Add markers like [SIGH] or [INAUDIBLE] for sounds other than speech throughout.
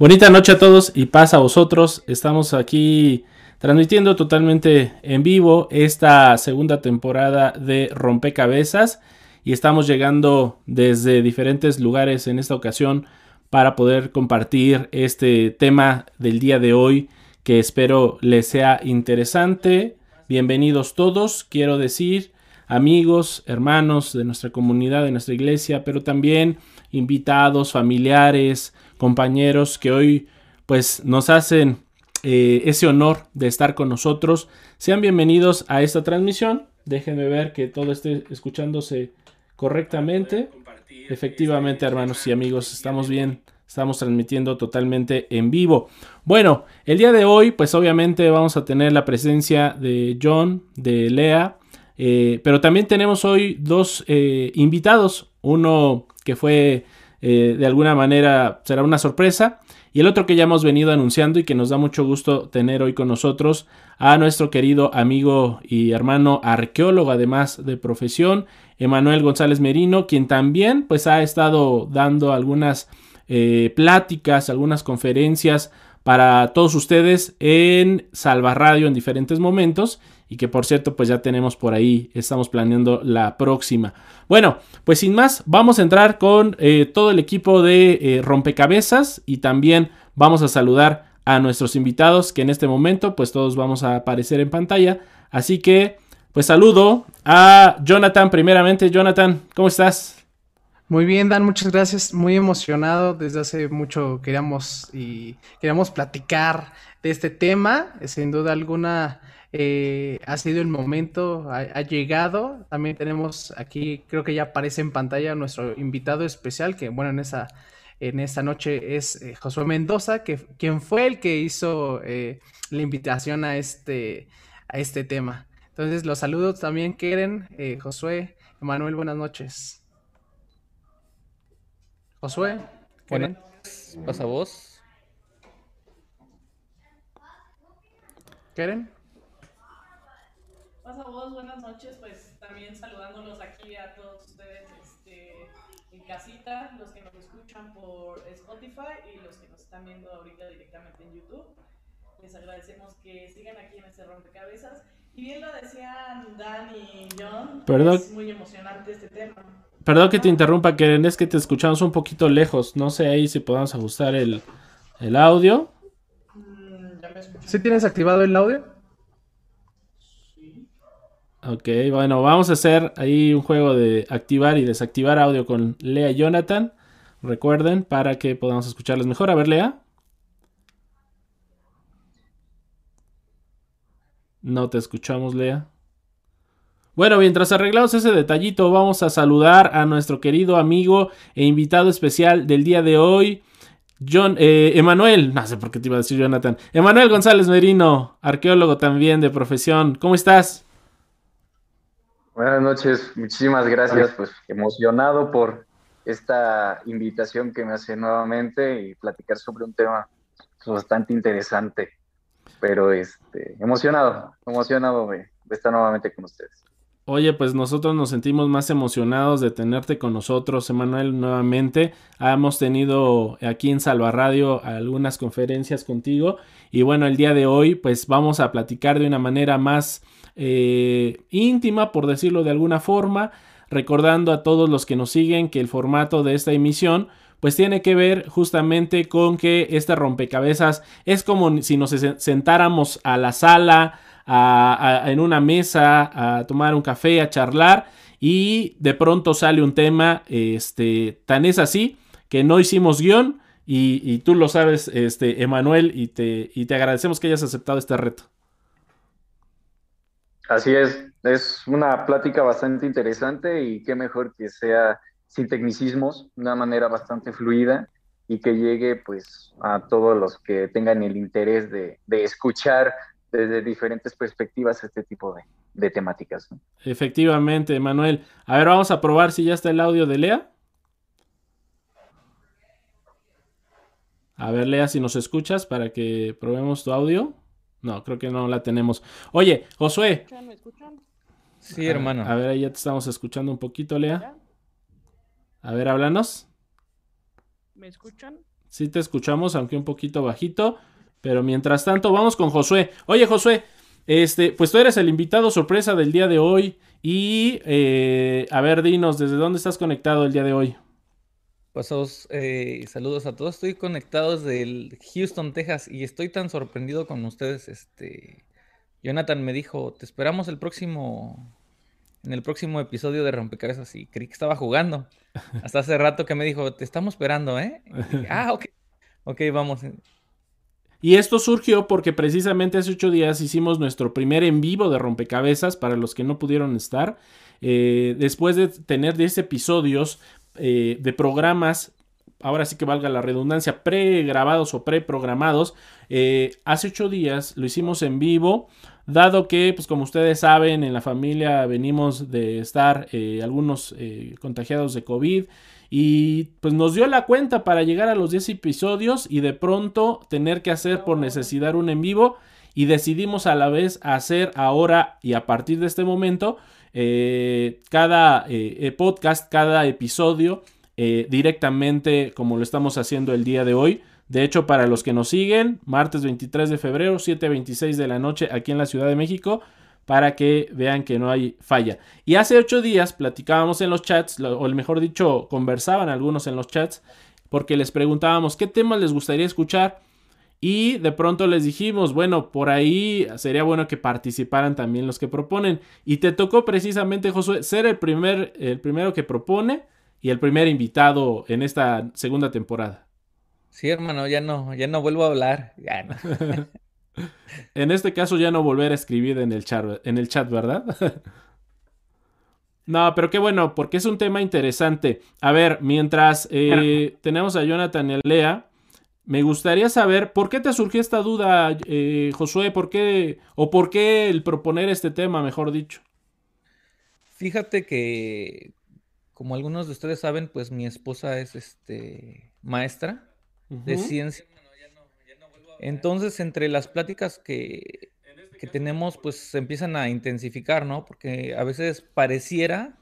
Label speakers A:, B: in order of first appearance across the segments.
A: Bonita noche a todos y paz a vosotros. Estamos aquí transmitiendo totalmente en vivo esta segunda temporada de Rompecabezas y estamos llegando desde diferentes lugares en esta ocasión para poder compartir este tema del día de hoy que espero les sea interesante. Bienvenidos todos, quiero decir, amigos, hermanos de nuestra comunidad, de nuestra iglesia, pero también invitados, familiares, compañeros que hoy pues nos hacen eh, ese honor de estar con nosotros. Sean bienvenidos a esta transmisión. Déjenme ver que todo esté escuchándose correctamente. Efectivamente, hermanos y amigos, estamos bien. Estamos transmitiendo totalmente en vivo. Bueno, el día de hoy, pues obviamente vamos a tener la presencia de John, de Lea, eh, pero también tenemos hoy dos eh, invitados. Uno que fue de alguna manera será una sorpresa. Y el otro que ya hemos venido anunciando y que nos da mucho gusto tener hoy con nosotros a nuestro querido amigo y hermano arqueólogo, además de profesión, Emanuel González Merino, quien también pues ha estado dando algunas eh, pláticas, algunas conferencias para todos ustedes en Salva Radio en diferentes momentos y que por cierto pues ya tenemos por ahí, estamos planeando la próxima. Bueno, pues sin más, vamos a entrar con eh, todo el equipo de eh, rompecabezas y también vamos a saludar a nuestros invitados que en este momento pues todos vamos a aparecer en pantalla. Así que pues saludo a Jonathan primeramente. Jonathan, ¿cómo estás?
B: Muy bien, Dan, muchas gracias. Muy emocionado. Desde hace mucho queríamos y queríamos platicar de este tema. Sin duda alguna eh, ha sido el momento, ha, llegado. También tenemos aquí, creo que ya aparece en pantalla nuestro invitado especial, que bueno, en esa en esta noche es eh, Josué Mendoza, que quien fue el que hizo eh, la invitación a este a este tema. Entonces los saludos también quieren Josué, Emanuel, buenas noches. Josué.
C: Buenas pasa vos.
B: ¿Keren?
D: Pasa vos, buenas noches, pues también saludándolos aquí a todos ustedes este, en casita, los que nos escuchan por Spotify y los que nos están viendo ahorita directamente en YouTube. Les agradecemos que sigan aquí en este rompecabezas. Y bien lo decían Dan y John, es muy emocionante este tema.
A: Perdón que te interrumpa, Keren, es que te escuchamos un poquito lejos. No sé ahí si podemos ajustar el, audio.
B: ¿Sí tienes activado el audio?
A: Ok, bueno, vamos a hacer ahí un juego de activar y desactivar audio con Lea y Jonathan. Recuerden, para que podamos escucharles mejor. A ver, Lea. No te escuchamos, Lea. Bueno, mientras arreglamos ese detallito, vamos a saludar a nuestro querido amigo e invitado especial del día de hoy, John, eh, Emanuel, no sé por qué te iba a decir Jonathan, Emanuel González Merino, arqueólogo también de profesión. ¿Cómo estás?
E: Buenas noches, muchísimas gracias, pues emocionado por esta invitación que me hace nuevamente y platicar sobre un tema bastante interesante, pero este, emocionado, emocionado de estar nuevamente con ustedes.
A: Oye, pues nosotros nos sentimos más emocionados de tenerte con nosotros, Emanuel, nuevamente. Hemos tenido aquí en Salva Radio algunas conferencias contigo y bueno, el día de hoy pues vamos a platicar de una manera más eh, íntima, por decirlo de alguna forma, recordando a todos los que nos siguen que el formato de esta emisión pues tiene que ver justamente con que este rompecabezas es como si nos sentáramos a la sala, en una mesa, a tomar un café, a charlar y de pronto sale un tema, este, tan es así que no hicimos guion y, tú lo sabes, este, Emanuel, y te, y te agradecemos que hayas aceptado este reto.
E: Así es, es una plática bastante interesante y qué mejor que sea sin tecnicismos, de una manera bastante fluida y que llegue pues a todos los que tengan el interés de, escuchar desde diferentes perspectivas este tipo de, temáticas.
A: Efectivamente, Manuel. A ver, vamos a probar si ya está el audio de Lea. A ver, Lea, si nos escuchas para que probemos tu audio. No, creo que no la tenemos. Oye, Josué. ¿Me escuchan?
C: Sí, hermano.
A: A, ver, ahí ya te estamos escuchando un poquito, Lea. A ver, háblanos.
D: ¿Me escuchan?
A: Sí, te escuchamos, aunque un poquito bajito. Pero mientras tanto, vamos con Josué. Oye, Josué, este, pues tú eres el invitado sorpresa del día de hoy. Y, eh, a ver, dinos, ¿desde dónde estás conectado el día de hoy?
C: Pasados, eh, saludos a todos. Estoy conectado desde Houston, Texas, y estoy tan sorprendido con ustedes. Este, Jonathan me dijo, te esperamos el próximo, en el próximo episodio de Rompecabezas, y creí que estaba jugando. Hasta hace rato que me dijo, te estamos esperando, ¿eh? [LAUGHS] ah, ok, ok, vamos.
A: Y esto surgió porque precisamente hace ocho días hicimos nuestro primer en vivo de rompecabezas para los que no pudieron estar. Eh, después de tener 10 episodios, eh, de programas, ahora sí que valga la redundancia, pregrabados o preprogramados. Eh, hace ocho días lo hicimos en vivo, dado que, pues como ustedes saben, en la familia venimos de estar eh, algunos contagiados de COVID. Y pues nos dio la cuenta para llegar a los 10 episodios y de pronto tener que hacer por necesidad un en vivo y decidimos a la vez hacer ahora y a partir de este momento eh, cada eh, eh, podcast, cada episodio directamente como lo estamos haciendo el día de hoy. De hecho, para los que nos siguen, martes 23 de febrero, 7.26 de la noche aquí en la Ciudad de México, para que vean que no hay falla. Y hace ocho días platicábamos en los chats, o mejor dicho, conversaban algunos en los chats, porque les preguntábamos qué temas les gustaría escuchar. Y de pronto les dijimos, bueno, por ahí sería bueno que participaran también los que proponen. Y te tocó precisamente, Josué, ser el, primer, el primero que propone y el primer invitado en esta segunda temporada.
C: Sí, hermano, ya no, ya no vuelvo a hablar. [LAUGHS]
A: en este caso ya no volver a escribir en el chat, en el chat ¿verdad? [LAUGHS] no, pero qué bueno, porque es un tema interesante. A ver, mientras eh, tenemos a Jonathan y Lea, me gustaría saber por qué te surgió esta duda, eh, Josué, por qué o por qué el proponer este tema, mejor dicho.
C: Fíjate que, como algunos de ustedes saben, pues mi esposa es este maestra de ciencia. Entonces, entre las pláticas que, que tenemos, pues se empiezan a intensificar, ¿no? Porque a veces pareciera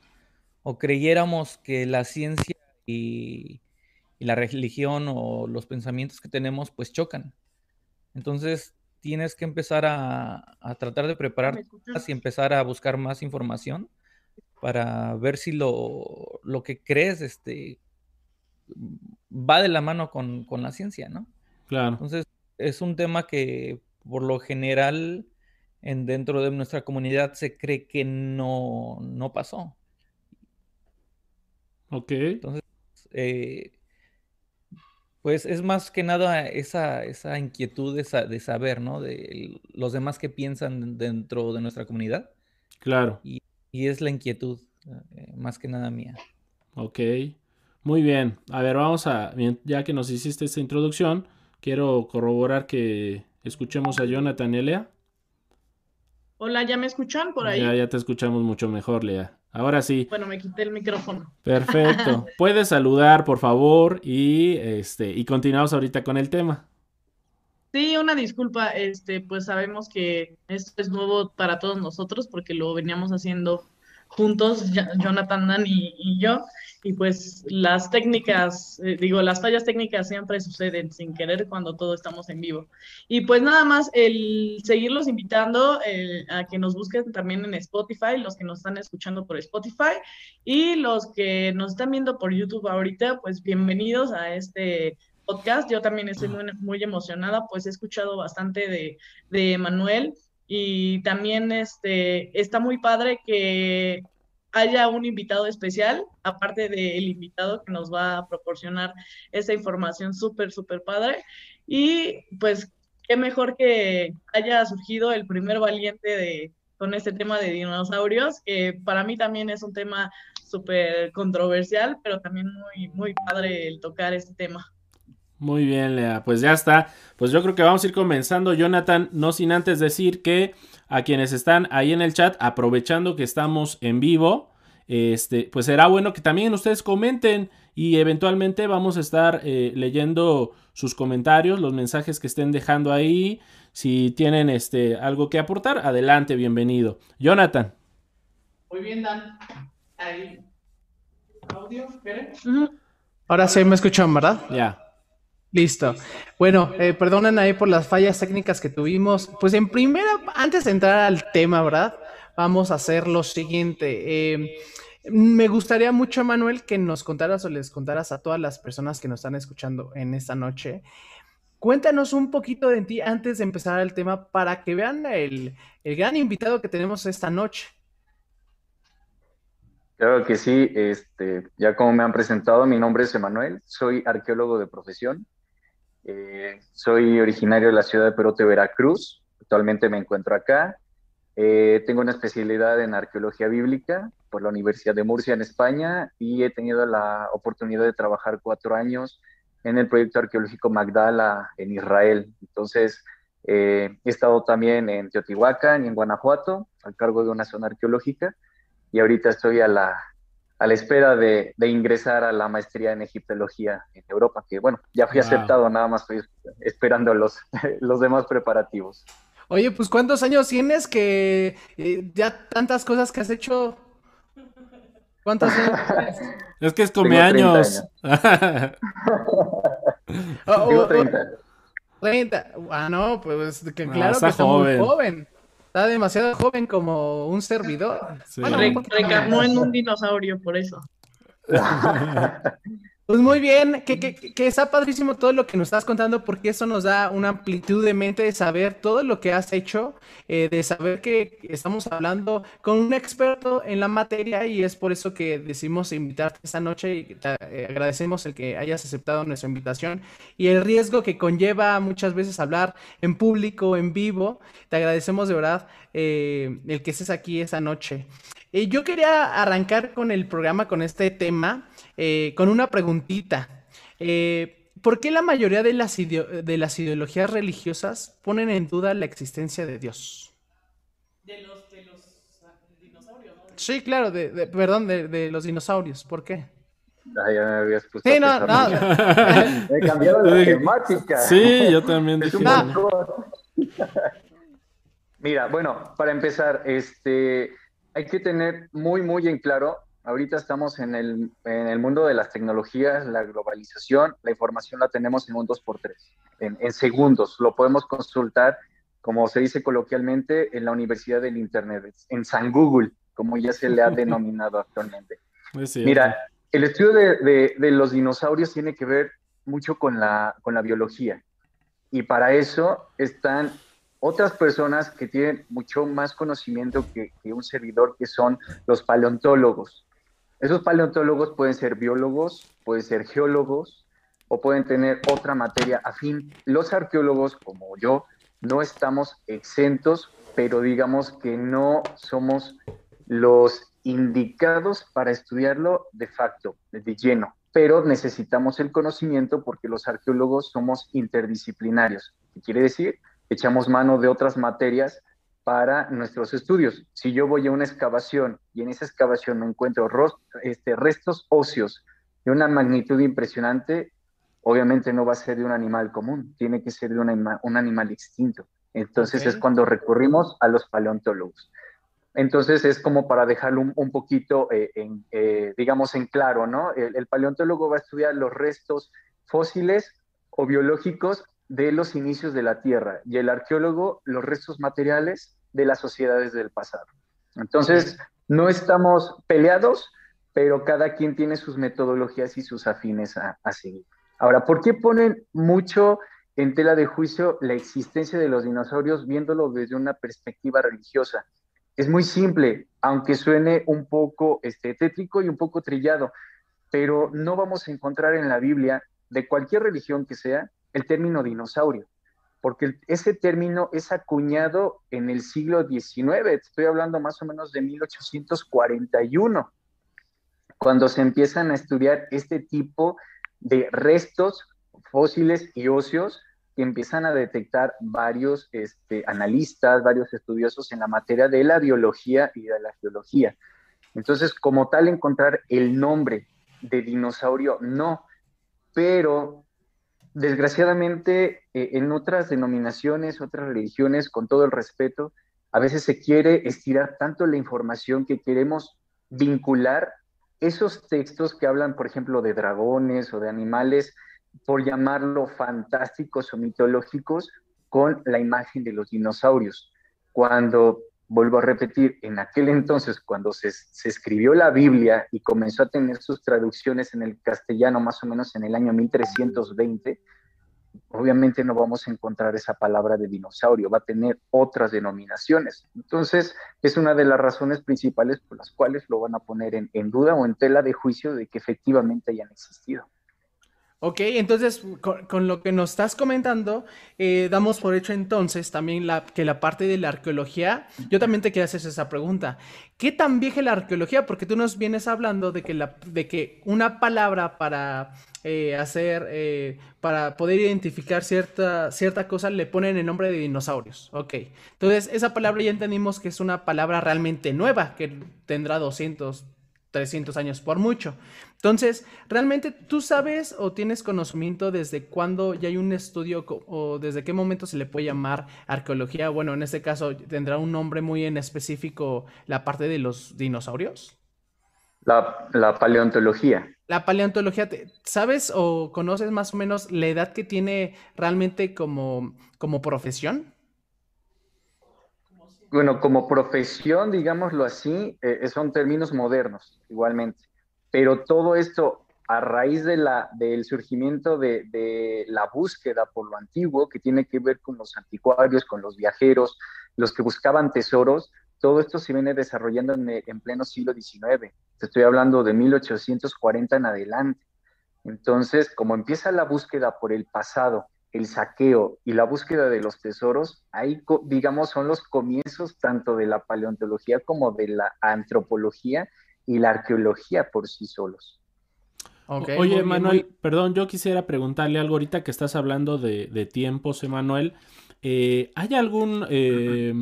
C: o creyéramos que la ciencia y y la religión o los pensamientos que tenemos pues chocan. Entonces tienes que empezar a, tratar de preparar y empezar a buscar más información para ver si lo, lo que crees este, va de la mano con, la ciencia, ¿no?
A: Claro.
C: Entonces es un tema que por lo general en, dentro de nuestra comunidad se cree que no, no pasó.
A: Ok.
C: Entonces, eh, pues es más que nada esa, esa inquietud de, de, saber, ¿no? De los demás que piensan dentro de nuestra comunidad.
A: Claro.
C: Y, es la inquietud, eh, más que nada mía.
A: Ok, muy bien. A ver, vamos a, ya que nos hiciste esta introducción, quiero corroborar que escuchemos a Jonathan y Lea.
D: Hola, ¿ya me escuchan por ahí?
A: Ya, ya te escuchamos mucho mejor, Lea. Ahora sí.
D: Bueno, me quité el micrófono.
A: Perfecto. [LAUGHS] Puedes saludar, por favor, y este, y continuamos ahorita con el tema.
D: Sí, una disculpa, este, pues sabemos que esto es nuevo para todos nosotros porque lo veníamos haciendo juntos, Jonathan Dan y, yo. Y pues las técnicas, eh, digo, las fallas técnicas siempre suceden sin querer cuando todo estamos en vivo. Y pues nada más, el seguirlos invitando eh, a que nos busquen también en Spotify, los que nos están escuchando por Spotify y los que nos están viendo por YouTube ahorita, pues bienvenidos a este podcast. Yo también estoy muy, muy emocionada, pues he escuchado bastante de, de Manuel y también este, está muy padre que haya un invitado especial, aparte del invitado que nos va a proporcionar esa información súper, súper padre. Y pues qué mejor que haya surgido el primer valiente de, con este tema de dinosaurios, que para mí también es un tema súper controversial, pero también muy, muy padre el tocar este tema.
A: Muy bien, Lea. Pues ya está. Pues yo creo que vamos a ir comenzando, Jonathan, no sin antes decir que a quienes están ahí en el chat, aprovechando que estamos en vivo, este, pues será bueno que también ustedes comenten y eventualmente vamos a estar eh, leyendo sus comentarios, los mensajes que estén dejando ahí. Si tienen este, algo que aportar, adelante, bienvenido. Jonathan.
B: Muy bien, Dan. Ahí. Audio, Ahora sí me escuchan, ¿verdad?
A: Ya.
B: Listo. Bueno, eh, perdonen ahí por las fallas técnicas que tuvimos. Pues en primera, antes de entrar al tema, ¿verdad? Vamos a hacer lo siguiente. Eh, me gustaría mucho, Manuel, que nos contaras o les contaras a todas las personas que nos están escuchando en esta noche. Cuéntanos un poquito de ti antes de empezar el tema para que vean el, el gran invitado que tenemos esta noche.
E: Claro que sí, este, ya como me han presentado, mi nombre es Emanuel, soy arqueólogo de profesión, eh, soy originario de la ciudad de Perote, Veracruz. Actualmente me encuentro acá. Eh, tengo una especialidad en arqueología bíblica por la Universidad de Murcia en España y he tenido la oportunidad de trabajar cuatro años en el proyecto arqueológico Magdala en Israel. Entonces, eh, he estado también en Teotihuacán y en Guanajuato al cargo de una zona arqueológica y ahorita estoy a la, a la espera de, de, ingresar a la maestría en egiptología en Europa, que bueno, ya fui aceptado, nada más estoy esperando los, [LAUGHS] los demás preparativos.
B: Oye, pues ¿cuántos años tienes que eh, ya tantas cosas que has hecho? ¿Cuántos años tienes? [LAUGHS]
A: Es que es come años. [LAUGHS]
E: oh, Tengo 30.
B: 30. Ah, no, pues que ah, claro que está joven. muy joven. Está demasiado joven como un servidor.
D: Bueno, recarnó en un [LAUGHS] dinosaurio, por eso. [LAUGHS]
B: Pues muy bien, que, está padrísimo todo lo que nos estás contando porque eso nos da una amplitud de mente de saber todo lo que has hecho, eh, de saber que estamos hablando con un experto en la materia y es por eso que decidimos invitarte esta noche y te agradecemos el que hayas aceptado nuestra invitación y el riesgo que conlleva muchas veces hablar en público, en vivo. Te agradecemos de verdad eh, el que estés aquí esta noche. Yo quería arrancar con el programa, con este tema. Eh, con una preguntita. Eh, ¿Por qué la mayoría de las, de las ideologías religiosas ponen en duda la existencia de Dios?
D: De los, de los dinosaurios, ¿no?
B: Sí, claro, de, perdón, de, los dinosaurios. ¿Por qué?
E: Ah, ya me habías puesto
B: sí, no, no.
E: he cambiado la temática.
A: Sí, yo también [LAUGHS] dije. [LAUGHS]
E: Mira, bueno, para empezar, este, hay que tener muy, muy en claro Ahorita estamos en el, en el mundo de las tecnologías, la globalización, la información la tenemos en un 2x3, en, en segundos. Lo podemos consultar, como se dice coloquialmente, en la Universidad del Internet, en San Google, como ya se le ha [LAUGHS] denominado actualmente. Mira, el estudio de, de, de, los dinosaurios tiene que ver mucho con la, con la biología. Y para eso están otras personas que tienen mucho más conocimiento que, que un servidor, que son los paleontólogos. Esos paleontólogos pueden ser biólogos, pueden ser geólogos o pueden tener otra materia afín. Los arqueólogos, como yo, no estamos exentos, pero digamos que no somos los indicados para estudiarlo de facto, de lleno, pero necesitamos el conocimiento porque los arqueólogos somos interdisciplinarios. ¿Qué quiere decir? Echamos mano de otras materias para nuestros estudios. Si yo voy a una excavación y en esa excavación me encuentro este, restos óseos de una magnitud impresionante, obviamente no va a ser de un animal común, tiene que ser de un, animal extinto. Entonces es cuando recurrimos a los paleontólogos. Entonces es como para dejarlo un, poquito, eh, en, eh, digamos, en claro, ¿no? El, paleontólogo va a estudiar los restos fósiles o biológicos de los inicios de la Tierra y el arqueólogo los restos materiales de las sociedades del pasado. Entonces, no estamos peleados, pero cada quien tiene sus metodologías y sus afines a, a seguir. Ahora, ¿por qué ponen mucho en tela de juicio la existencia de los dinosaurios viéndolo desde una perspectiva religiosa? Es muy simple, aunque suene un poco este, tétrico y un poco trillado, pero no vamos a encontrar en la Biblia, de cualquier religión que sea, el término dinosaurio, porque ese término es acuñado en el siglo XIX, estoy hablando más o menos de 1841, cuando se empiezan a estudiar este tipo de restos fósiles y óseos que empiezan a detectar varios este, analistas, varios estudiosos en la materia de la biología y de la geología. Entonces, como tal, encontrar el nombre de dinosaurio, no, pero desgraciadamente eh, en otras denominaciones, otras religiones, con todo el respeto, a veces se quiere estirar tanto la información que queremos vincular esos textos que hablan, por ejemplo, de dragones o de animales por llamarlo fantásticos o mitológicos, con la imagen de los dinosaurios. Cuando, vuelvo a repetir, en aquel entonces, cuando se, se, escribió la Biblia y comenzó a tener sus traducciones en el castellano más o menos en el año 1320, obviamente no vamos a encontrar esa palabra de dinosaurio, va a tener otras denominaciones. Entonces, es una de las razones principales por las cuales lo van a poner en, en duda o en tela de juicio de que efectivamente hayan existido.
B: Ok, entonces con, lo que nos estás comentando, eh, damos por hecho entonces también la, que la parte de la arqueología, yo también te quiero hacer esa pregunta. ¿Qué tan vieja es la arqueología? Porque tú nos vienes hablando de que, de que una palabra para eh, hacer, eh, para poder identificar cierta, cierta cosa le ponen el nombre de dinosaurios. Ok, entonces esa palabra ya entendimos que es una palabra realmente nueva, que tendrá 200, 300 años por mucho. Entonces, ¿realmente tú sabes o tienes conocimiento desde cuándo ya hay un estudio o desde qué momento se le puede llamar arqueología? Bueno, en este caso, ¿tendrá un nombre muy en específico la parte de los dinosaurios?
E: La, paleontología.
B: La paleontología, ¿sabes o conoces más o menos la edad que tiene realmente como, como profesión?
E: Bueno, como profesión, digámoslo así, eh, son términos modernos, igualmente pero todo esto a raíz del surgimiento de, la búsqueda por lo antiguo, que tiene que ver con los anticuarios, con los viajeros, los que buscaban tesoros, todo esto se viene desarrollando en, en pleno siglo XIX. Estoy hablando de 1840 en adelante. Entonces, como empieza la búsqueda por el pasado, el saqueo y la búsqueda de los tesoros, ahí, digamos, son los comienzos tanto de la paleontología como de la antropología y la arqueología por sí solos.
A: Oye, Manuel, perdón, yo quisiera preguntarle algo ahorita que estás hablando de, tiempos, Emanuel. Eh, ¿Hay algún, eh,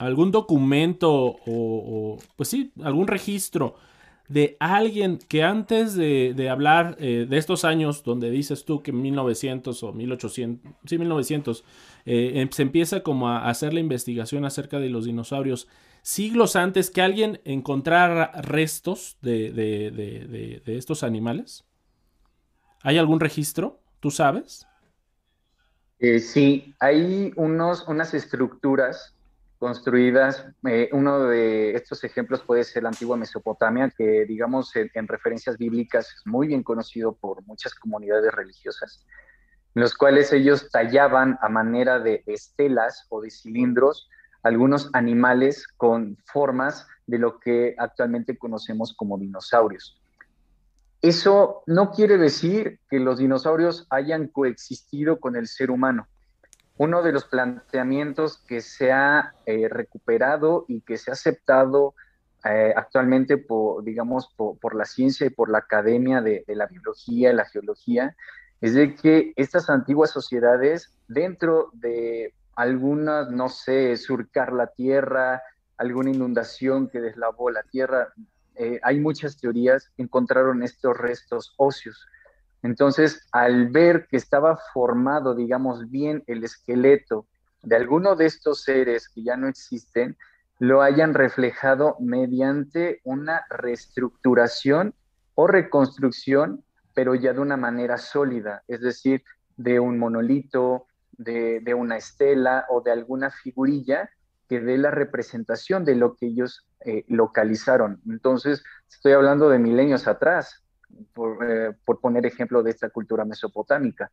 A: algún documento o, pues sí, algún registro de alguien que antes de, hablar eh, de estos años donde dices tú que 1900 o 1800, sí, 1900, em, se empieza como a hacer la investigación acerca de los dinosaurios, siglos antes que alguien encontrara restos de, estos animales? ¿Hay algún registro? ¿Tú sabes?
E: Eh, sí, hay unos, unas estructuras construidas. Eh, uno de estos ejemplos puede ser la antigua Mesopotamia, que digamos en, en, referencias bíblicas es muy bien conocido por muchas comunidades religiosas, en los cuales ellos tallaban a manera de estelas o de cilindros algunos animales con formas de lo que actualmente conocemos como dinosaurios. Eso no quiere decir que los dinosaurios hayan coexistido con el ser humano. Uno de los planteamientos que se ha eh, recuperado y que se ha aceptado eh, actualmente por, digamos, por, la ciencia y por la academia de, de la biología y la geología, es de que estas antiguas sociedades, dentro de algunas, no sé, surcar la tierra, alguna inundación que deslavó la tierra. Eh, hay muchas teorías, encontraron estos restos óseos. Entonces, al ver que estaba formado, digamos, bien el esqueleto de alguno de estos seres que ya no existen, lo hayan reflejado mediante una reestructuración o reconstrucción, pero ya de una manera sólida, es decir, de un monolito, de, una estela o de alguna figurilla que dé la representación de lo que ellos eh, localizaron. Entonces, estoy hablando de milenios atrás, por, eh, poner ejemplo de esta cultura mesopotámica.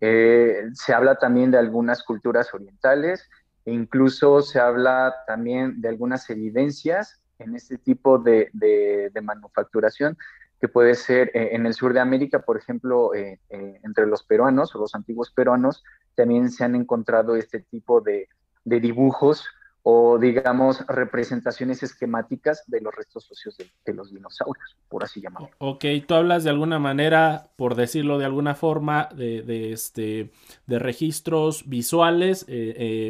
E: Eh, se habla también de algunas culturas orientales e incluso se habla también de algunas evidencias en este tipo de, de, manufacturación que puede ser eh, en el sur de América, por ejemplo, eh, eh, entre los peruanos o los antiguos peruanos, también se han encontrado este tipo de, de dibujos o digamos representaciones esquemáticas de los restos óseos de, los dinosaurios, por así llamarlo.
A: Ok, tú hablas de alguna manera, por decirlo de alguna forma, de, este, de registros visuales,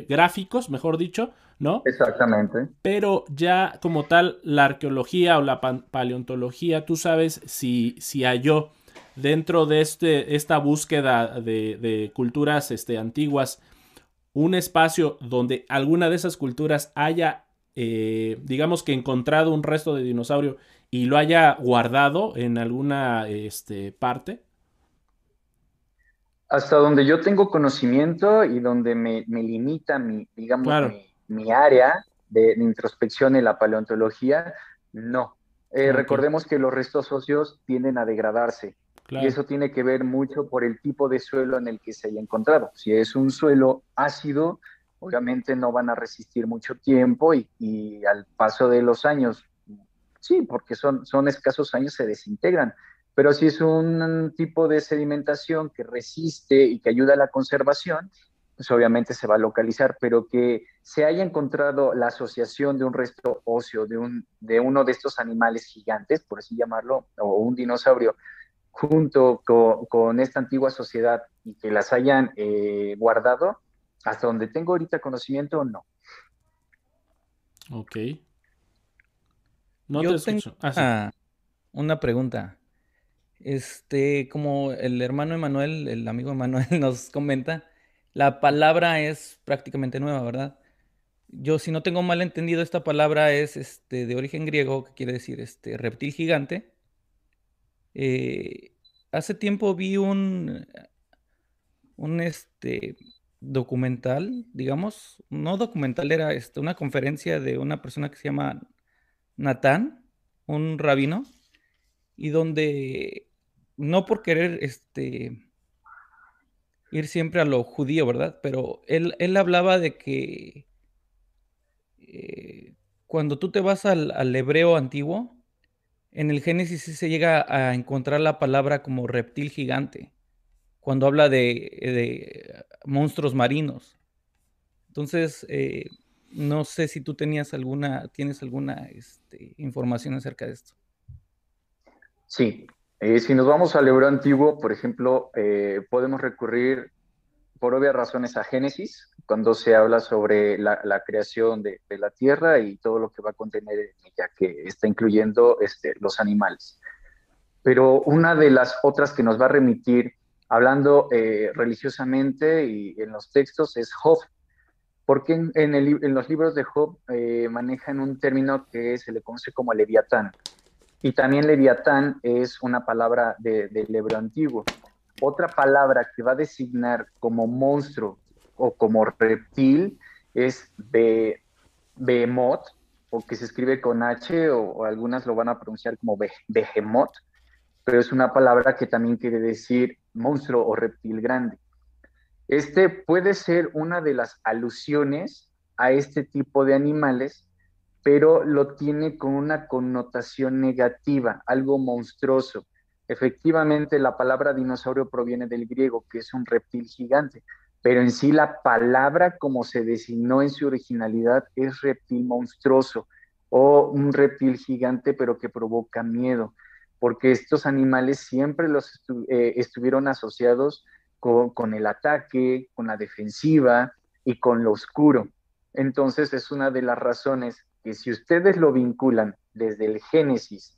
A: gráficos, mejor dicho, ¿no?
E: Exactamente.
A: Pero ya como tal, la arqueología o la paleontología, tú sabes si, si halló dentro de este, esta búsqueda de, de culturas este, antiguas, un espacio donde alguna de esas culturas haya, eh, digamos que encontrado un resto de dinosaurio y lo haya guardado en alguna este, parte?
E: Hasta donde yo tengo conocimiento y donde me, limita mi, digamos, mi, área de, introspección en la paleontología, no. Eh, recordemos que los restos óseos tienden a degradarse. Y eso tiene que ver mucho por el tipo de suelo en el que se haya encontrado. Si es un suelo ácido, obviamente no van a resistir mucho tiempo y, al paso de los años, sí, porque son, son escasos años, se desintegran. Pero si es un tipo de sedimentación que resiste y que ayuda a la conservación, pues obviamente se va a localizar, pero que se haya encontrado la asociación de un resto óseo de, un, de uno de estos animales gigantes, por así llamarlo, o un dinosaurio, junto con, esta antigua sociedad y que las hayan eh, guardado, hasta donde tengo ahorita conocimiento, no.
A: Ok.
C: No Yo te escucho. Ah, una pregunta. Este, como el hermano Emanuel, el amigo Emanuel [LAUGHS] nos comenta, la palabra es prácticamente nueva, ¿verdad? Yo, si no tengo mal entendido, esta palabra es este, de origen griego, que quiere decir este, reptil gigante. Eh, hace tiempo vi un, un este, documental, digamos, no documental, era este, una conferencia de una persona que se llama Natán, un rabino, y donde, no por querer este, ir siempre a lo judío, ¿verdad? Pero él, él hablaba de que eh, cuando tú te vas al hebreo antiguo, en el Génesis se llega a encontrar la palabra como reptil gigante, cuando habla de, monstruos marinos. Entonces, eh, no sé si tú tenías alguna, tienes alguna este, información acerca de esto.
E: Sí, eh, si nos vamos al hebreo antiguo, por ejemplo, eh, podemos recurrir por obvias razones a Génesis, cuando se habla sobre la, creación de, la tierra y todo lo que va a contener ella, que está incluyendo este, los animales. Pero una de las otras que nos va a remitir, hablando eh, religiosamente y en los textos, es Job, porque en, los libros de Job eh, manejan un término que se le conoce como leviatán. Y también leviatán es una palabra del hebreo antiguo. Otra palabra que va a designar como monstruo o como reptil es be, behemoth, o que se escribe con H, o, algunas lo van a pronunciar como behemoth, pero es una palabra que también quiere decir monstruo o reptil grande. Este puede ser una de las alusiones a este tipo de animales, pero lo tiene con una connotación negativa, algo monstruoso. Efectivamente, la palabra dinosaurio proviene del griego, que es un reptil gigante, pero en sí la palabra como se designó en su originalidad es reptil monstruoso o un reptil gigante, pero que provoca miedo, porque estos animales siempre los eh, estuvieron asociados con, con el ataque, con la defensiva y con lo oscuro. Entonces es una de las razones que si ustedes lo vinculan desde el Génesis,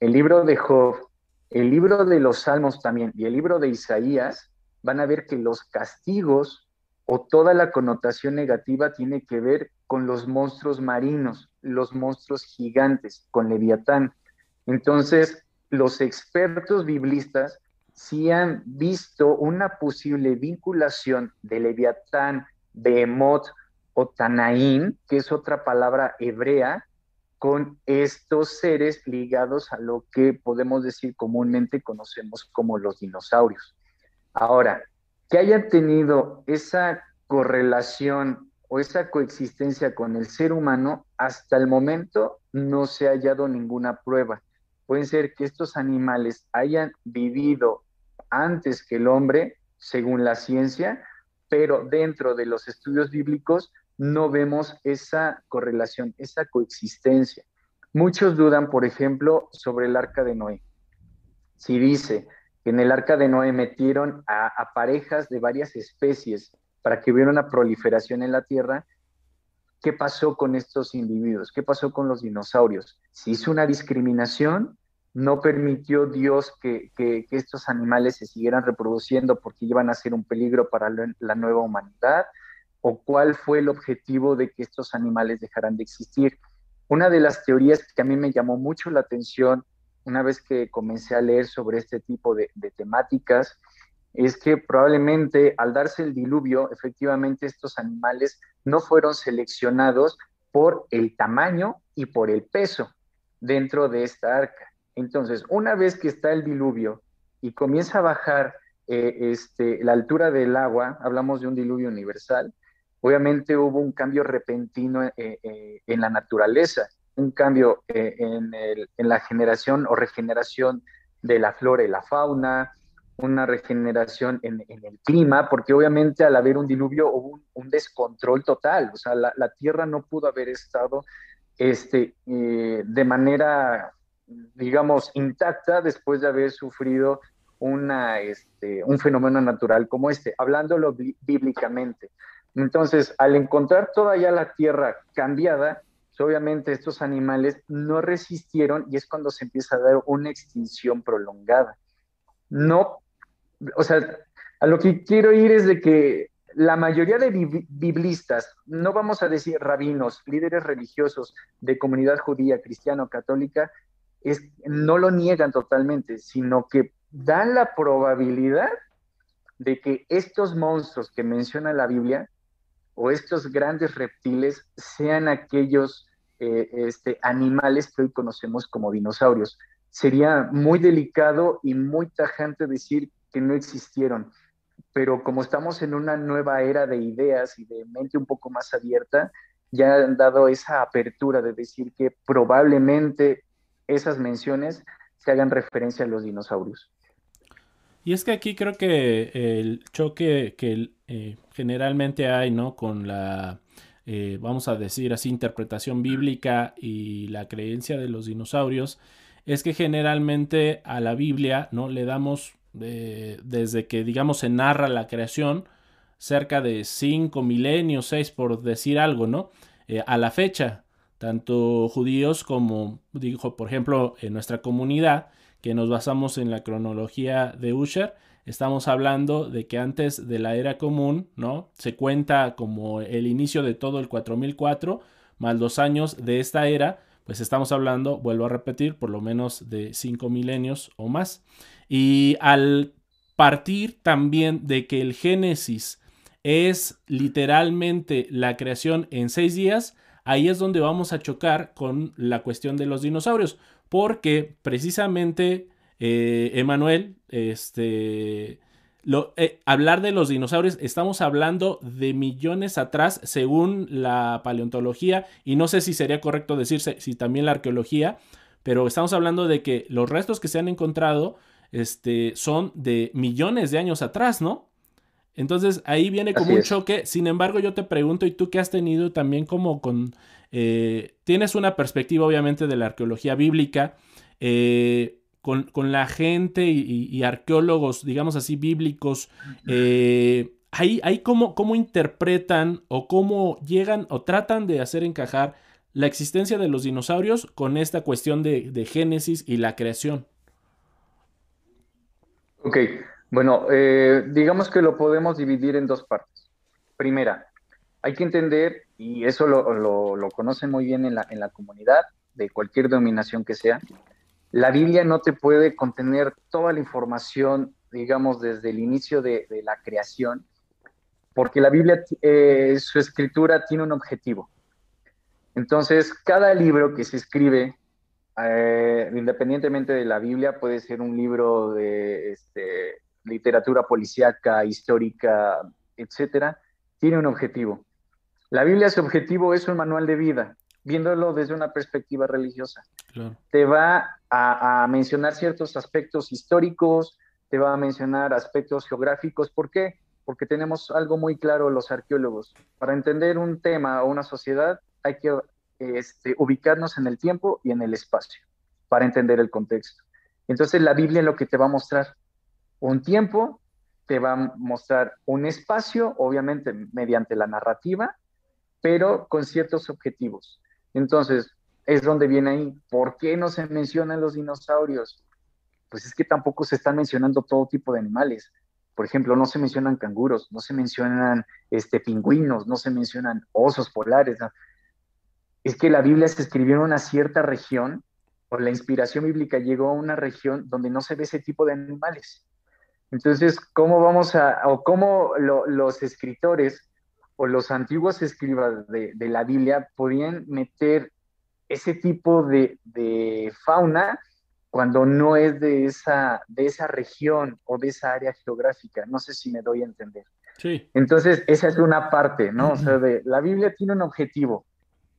E: el libro de Job, el libro de los Salmos también y el libro de Isaías, van a ver que los castigos o toda la connotación negativa tiene que ver con los monstruos marinos, los monstruos gigantes, con Leviatán. Entonces, los expertos biblistas sí han visto una posible vinculación de Leviatán, Behemoth o Tanaín, que es otra palabra hebrea, con estos seres ligados a lo que podemos decir comúnmente conocemos como los dinosaurios. Ahora, que hayan tenido esa correlación o esa coexistencia con el ser humano, hasta el momento no se ha hallado ninguna prueba. Pueden ser que estos animales hayan vivido antes que el hombre, según la ciencia, pero dentro de los estudios bíblicos no vemos esa correlación, esa coexistencia. Muchos dudan, por ejemplo, sobre el arca de Noé. Si dice que en el arca de Noé metieron a, parejas de varias especies para que hubiera una proliferación en la tierra, ¿qué pasó con estos individuos? ¿Qué pasó con los dinosaurios? ¿Se hizo una discriminación? ¿No permitió Dios que, estos animales se siguieran reproduciendo porque iban a ser un peligro para la nueva humanidad? ¿O cuál fue el objetivo de que estos animales dejaran de existir? Una de las teorías que a mí me llamó mucho la atención una vez que comencé a leer sobre este tipo de, temáticas, es que probablemente al darse el diluvio, efectivamente estos animales no fueron seleccionados por el tamaño y por el peso dentro de esta arca. Entonces, una vez que está el diluvio y comienza a bajar eh, este, la altura del agua, hablamos de un diluvio universal, obviamente hubo un cambio repentino eh, eh, en la naturaleza un cambio eh, en, la generación o regeneración de la flora y la fauna, una regeneración en, el clima, porque obviamente al haber un diluvio hubo un, descontrol total, o sea, la, Tierra no pudo haber estado este, eh, de manera, digamos, intacta después de haber sufrido este, un fenómeno natural como este, hablándolo bíblicamente. Entonces, al encontrar toda la Tierra cambiada, obviamente estos animales no resistieron y es cuando se empieza a dar una extinción prolongada. No, o sea, a lo que quiero ir es de que la mayoría de biblistas, no vamos a decir rabinos, líderes religiosos de comunidad judía, cristiana o católica, es, no lo niegan totalmente, sino que dan la probabilidad de que estos monstruos que menciona la Biblia o estos grandes reptiles sean aquellos eh, este, animales que hoy conocemos como dinosaurios. Sería muy delicado y muy tajante decir que no existieron, pero como estamos en una nueva era de ideas y de mente un poco más abierta, ya han dado esa apertura de decir que probablemente esas menciones se hagan referencia a los dinosaurios.
A: Y es que aquí creo que el choque que eh, generalmente hay, ¿no? Con la eh, vamos a decir así, interpretación bíblica y la creencia de los dinosaurios, es que generalmente a la Biblia no le damos eh, desde que digamos se narra la creación cerca de cinco milenios, seis por decir algo, ¿no? A la fecha, tanto judíos como, dijo, por ejemplo, en nuestra comunidad, que nos basamos en la cronología de Usher, estamos hablando de que antes de la era común, ¿no? Se cuenta como el inicio de todo el 4004, más dos años de esta era, pues estamos hablando, vuelvo a repetir, por lo menos de cinco milenios o más. Y al partir también de que el Génesis es literalmente la creación en seis días, ahí es donde vamos a chocar con la cuestión de los dinosaurios, porque precisamente eh, Emanuel, este, lo, eh, hablar de los dinosaurios, estamos hablando de millones atrás, según la paleontología, y no sé si sería correcto decirse si también la arqueología, pero estamos hablando de que los restos que se han encontrado este, son de millones de años atrás, ¿no? Entonces ahí viene como un choque. Sin embargo, yo te pregunto, ¿y tú qué has tenido también como con... Eh, tienes una perspectiva obviamente de la arqueología bíblica. Eh, con, la gente y, arqueólogos, digamos así, bíblicos, eh, ahí, cómo, interpretan o cómo llegan o tratan de hacer encajar la existencia de los dinosaurios con esta cuestión de, Génesis y la creación.
E: Ok, bueno, eh, digamos que lo podemos dividir en dos partes. Primera, hay que entender, y eso lo, lo, conocen muy bien en la, en la comunidad, de cualquier denominación que sea, la Biblia no te puede contener toda la información, digamos, desde el inicio de, de la creación, porque la Biblia, eh, su escritura tiene un objetivo. Entonces, cada libro que se escribe, eh, independientemente de la Biblia, puede ser un libro de este, literatura policíaca, histórica, etcétera, tiene un objetivo. La Biblia, su objetivo es un manual de vida, viéndolo desde una perspectiva religiosa. Te va a, mencionar ciertos aspectos históricos, te va a mencionar aspectos geográficos. ¿Por qué? Porque tenemos algo muy claro los arqueólogos. Para entender un tema o una sociedad hay que este, ubicarnos en el tiempo y en el espacio para entender el contexto. Entonces la Biblia lo que te va a mostrar un tiempo, te va a mostrar un espacio, obviamente mediante la narrativa, pero con ciertos objetivos. Entonces, es donde viene ahí, ¿por qué no se mencionan los dinosaurios? Pues es que tampoco se están mencionando todo tipo de animales. Por ejemplo, no se mencionan canguros, no se mencionan este, pingüinos, no se mencionan osos polares. Es que la Biblia se escribió en una cierta región, o la inspiración bíblica llegó a una región donde no se ve ese tipo de animales. Entonces, ¿cómo vamos a, o cómo los escritores o los antiguos escribas de, de la Biblia podían meter ese tipo de, fauna cuando no es de esa, de esa región o de esa área geográfica. No sé si me doy a entender. Sí. Entonces, esa es una parte, ¿no? O sea, de, la Biblia tiene un objetivo,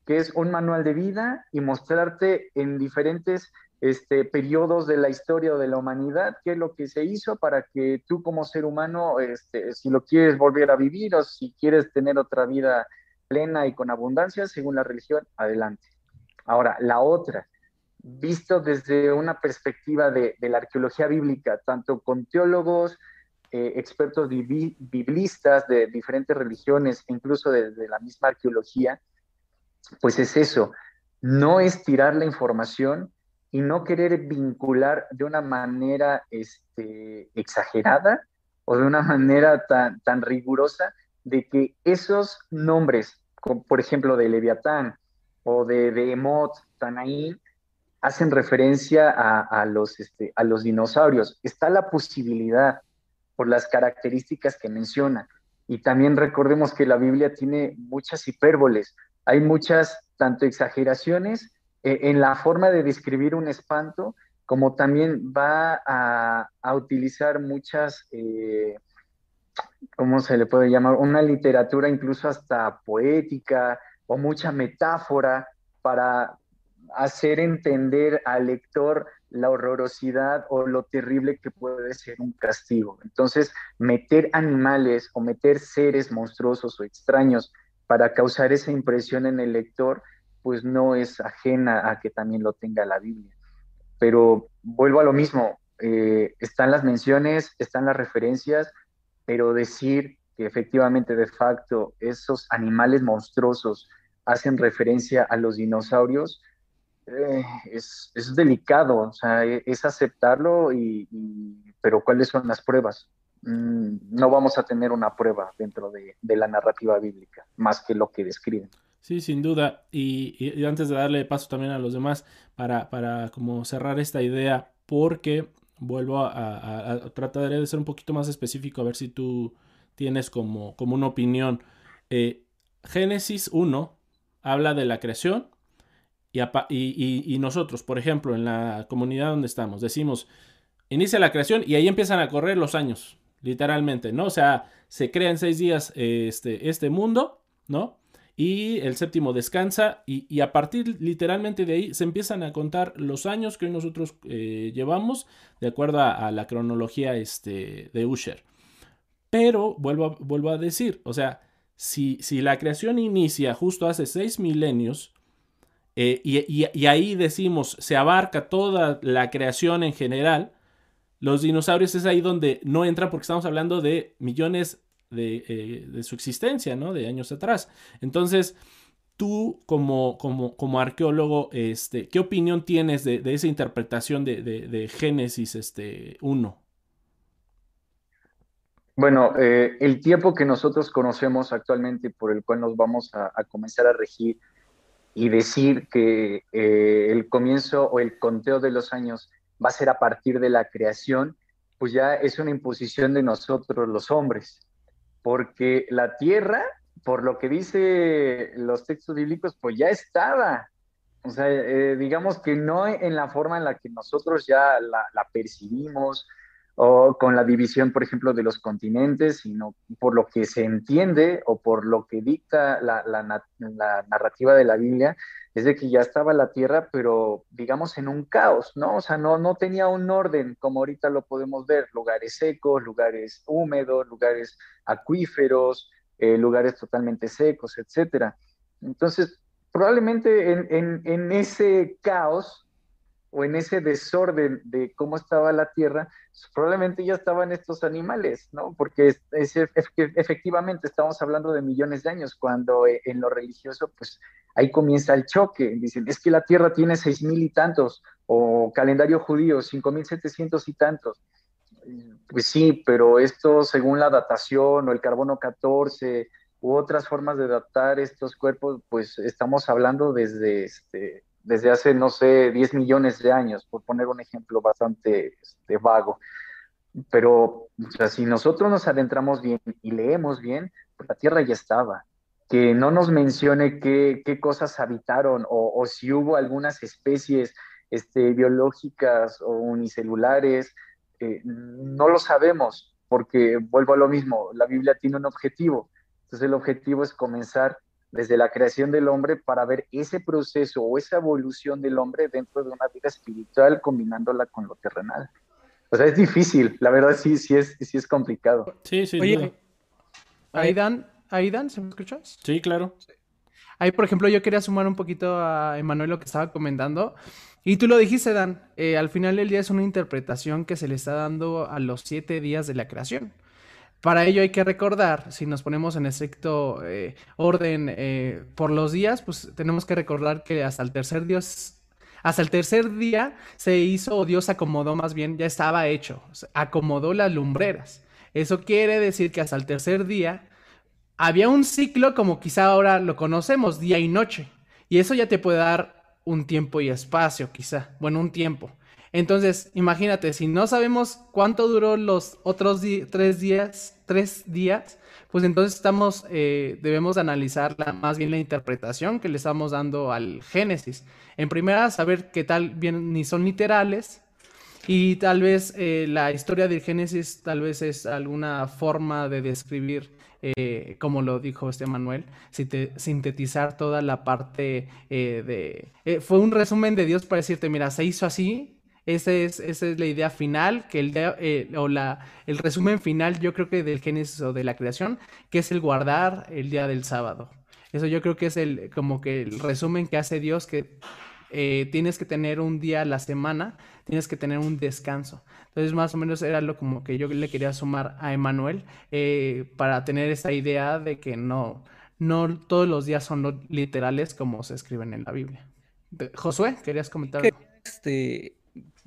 E: que es un manual de vida y mostrarte en diferentes este, periodos de la historia o de la humanidad qué es lo que se hizo para que tú como ser humano, este, si lo quieres volver a vivir o si quieres tener otra vida plena y con abundancia, según la religión, adelante. Ahora, la otra, visto desde una perspectiva de, la arqueología bíblica, tanto con teólogos, eh, expertos biblistas de diferentes religiones, incluso de, la misma arqueología, pues es eso, no es tirar la información y no querer vincular de una manera este, exagerada o de una [LAUGHS] manera tan, rigurosa de que esos nombres, como por ejemplo de Leviatán, o de, Emot, Tanaín, hacen referencia a, los, este, a los dinosaurios. Está la posibilidad por las características que menciona. Y también recordemos que la Biblia tiene muchas hipérboles, hay muchas, tanto exageraciones en la forma de describir un espanto, como también va a, utilizar muchas, eh, ¿cómo se le puede llamar? Una literatura incluso hasta poética, o mucha metáfora para hacer entender al lector la horrorosidad o lo terrible que puede ser un castigo. Entonces, meter animales o meter seres monstruosos o extraños para causar esa impresión en el lector, pues no es ajena a que también lo tenga la Biblia. Pero vuelvo a lo mismo, eh, están las menciones, están las referencias, pero decir que efectivamente de facto esos animales monstruosos hacen referencia a los dinosaurios, eh, es, delicado, o sea, e, es aceptarlo, y, pero ¿cuáles son las pruebas? Mm, no vamos a tener una prueba dentro de, la narrativa bíblica, más que lo que describen.
A: Sí, sin duda. Y, antes de darle paso también a los demás, para, para como cerrar esta idea, porque vuelvo a, tratar de ser un poquito más específico, a ver si tú tienes como, como una opinión. Eh, Génesis 1 habla de la creación y, nosotros, por ejemplo, en la comunidad donde estamos, decimos, inicia la creación y ahí empiezan a correr los años, literalmente, ¿no? O sea, se crea en seis días este, este mundo, ¿no? Y el séptimo descansa y, a partir literalmente de ahí se empiezan a contar los años que hoy nosotros eh, llevamos de acuerdo a, la cronología este, de Usher. Pero vuelvo vuelvo a decir, o sea, si, la creación inicia justo hace seis milenios, eh, y, ahí decimos, se abarca toda la creación en general, los dinosaurios es ahí donde no entra porque estamos hablando de millones de, eh, su existencia, ¿no? De años atrás. Entonces, tú como, como, como arqueólogo, este, ¿qué opinión tienes de, esa interpretación de, Génesis este, 1?
E: Bueno, eh, el tiempo que nosotros conocemos actualmente por el cual nos vamos a, comenzar a regir y decir que eh, el comienzo o el conteo de los años va a ser a partir de la creación, pues ya es una imposición de nosotros los hombres, porque la tierra, por lo que dice los textos bíblicos, pues ya estaba. O sea, eh, digamos que no en la forma en la que nosotros ya la, la percibimos, o con la división, por ejemplo, de los continentes, sino por lo que se entiende o por lo que dicta la, narrativa de la Biblia, es de que ya estaba la tierra, pero digamos en un caos, ¿no? O sea, no, no tenía un orden como ahorita lo podemos ver, lugares secos, lugares húmedos, lugares acuíferos, eh, lugares totalmente secos, etcétera. Entonces, probablemente en, en ese caos o en ese desorden de cómo estaba la tierra, probablemente ya estaban estos animales, ¿no? Porque es, efectivamente estamos hablando de millones de años, cuando eh, en lo religioso, pues ahí comienza el choque. Dicen, es que la tierra tiene seis mil y tantos, o calendario judío, cinco mil setecientos y tantos. Pues sí, pero esto según la datación o el carbono 14 u otras formas de datar estos cuerpos, pues estamos hablando desde este, desde hace, no sé, 10 millones de años, por poner un ejemplo bastante este, vago. Pero si nosotros nos adentramos bien y leemos bien, pues la Tierra ya estaba. Que no nos mencione qué, cosas habitaron o, o, si hubo algunas especies este, biológicas o unicelulares, eh, no lo sabemos, porque vuelvo a lo mismo, la Biblia tiene un objetivo. Entonces el objetivo es comenzar desde la creación del hombre para ver ese proceso o esa evolución del hombre dentro de una vida espiritual combinándola con lo terrenal. O sea, es difícil, la verdad sí, sí es, sí es complicado.
A: Sí, sí.
B: Oye, Aidan, Aidan, ¿se me escuchas?
A: Sí, claro.
B: Ahí, por ejemplo, yo quería sumar un poquito a Emanuel lo que estaba comentando. Y tú lo dijiste, Dan, eh, al final del día es una interpretación que se le está dando a los siete días de la creación. Para ello hay que recordar, si nos ponemos en estricto eh, orden eh, por los días, pues tenemos que recordar que hasta el tercer Dios, hasta el tercer día se hizo, o Dios acomodó más bien, ya estaba hecho, acomodó las lumbreras. Eso quiere decir que hasta el tercer día había un ciclo como quizá ahora lo conocemos, día y noche. Y eso ya te puede dar un tiempo y espacio, quizá. Bueno, un tiempo. Entonces, imagínate, si no sabemos cuánto duró los otros tres días, tres días, pues entonces estamos, eh, debemos analizar más bien la interpretación que le estamos dando al Génesis. En primera, saber qué tal ni son literales y tal vez eh, la historia del Génesis tal vez es alguna forma de describir, eh, como lo dijo este Manuel, sintetizar toda la parte de... fue un resumen de Dios para decirte, mira, se hizo así, esa es, esa es la idea final, que el, eh, o la, el resumen final, yo creo que del Génesis o de la creación, que es el guardar el día del sábado. Eso yo creo que es el, como que el resumen que hace Dios, que eh, tienes que tener un día a la semana, tienes que tener un descanso. Entonces, más o menos era lo como que yo le quería sumar a Emanuel eh, para tener esa idea de que no, no todos los días son literales como se escriben en la Biblia. Josué, ¿querías comentar algo?
C: Este,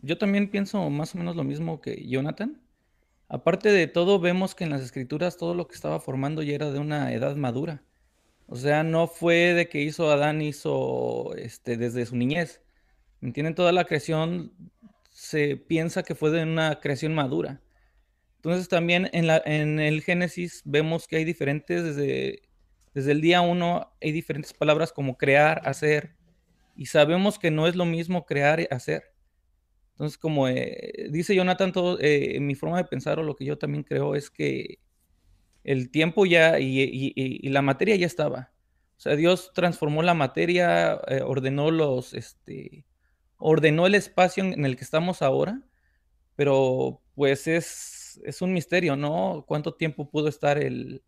C: yo también pienso más o menos lo mismo que Jonathan. Aparte de todo, vemos que en las escrituras todo lo que estaba formando ya era de una edad madura. O sea, no fue de que hizo Adán, hizo este, desde su niñez. ¿Entienden? Toda la creación se piensa que fue de una creación madura. Entonces también en, la, en el Génesis vemos que hay diferentes, desde, desde el día uno hay diferentes palabras como crear, hacer. Y sabemos que no es lo mismo crear y hacer. Entonces, como eh, dice Jonathan, todo, eh, mi forma de pensar o lo que yo también creo es que el tiempo ya y, la materia ya estaba. O sea, Dios transformó la materia, eh, ordenó los, este, ordenó el espacio en, el que estamos ahora, pero pues es, es un misterio, ¿no? ¿Cuánto tiempo pudo estar el,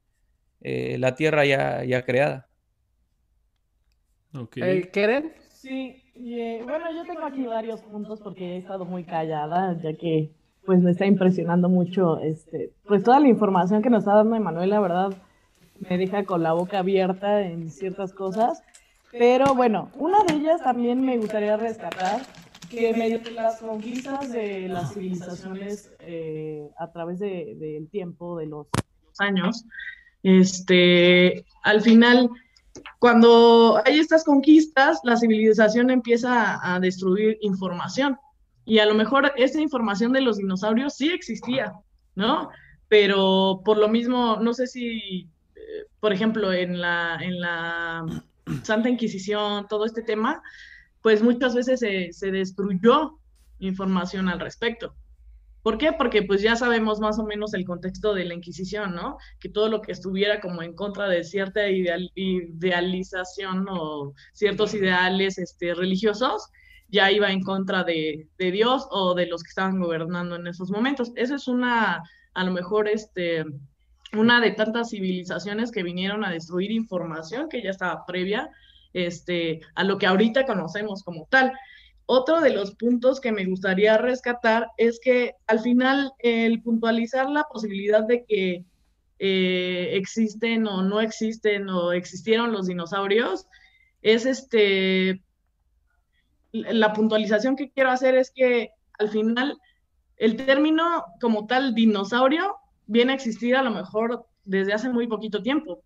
C: la Tierra ya, ya creada?
B: Okay. ¿Quieren?
D: Sí, eh, bueno, yo tengo aquí varios puntos porque he estado muy callada, ya que pues me está impresionando mucho, este, pues toda la información que nos está dando Emanuel, la verdad, me deja con la boca abierta en ciertas cosas. Pero bueno, una de ellas también me gustaría rescatar que mediante las conquistas de las civilizaciones eh, a través del de, tiempo, de los, años, este, al final, cuando hay estas conquistas, la civilización empieza a, destruir información. Y a lo mejor esa información de los dinosaurios sí existía, ¿no? Pero por lo mismo, no sé si, eh, por ejemplo, en la, en la Santa Inquisición, todo este tema, pues muchas veces se, destruyó información al respecto. ¿Por qué? Porque pues ya sabemos más o menos el contexto de la Inquisición, ¿no? Que todo lo que estuviera como en contra de cierta idealización o ciertos ideales este, religiosos, ya iba en contra de, de, Dios o de los que estaban gobernando en esos momentos. Eso es una, a lo mejor, este, una de tantas civilizaciones que vinieron a destruir información que ya estaba previa este, a lo que ahorita conocemos como tal. Otro de los puntos que me gustaría rescatar es que al final el puntualizar la posibilidad de que eh, existen o no existen o existieron los dinosaurios es este la puntualización que quiero hacer es que al final el término como tal dinosaurio viene a existir a lo mejor desde hace muy poquito tiempo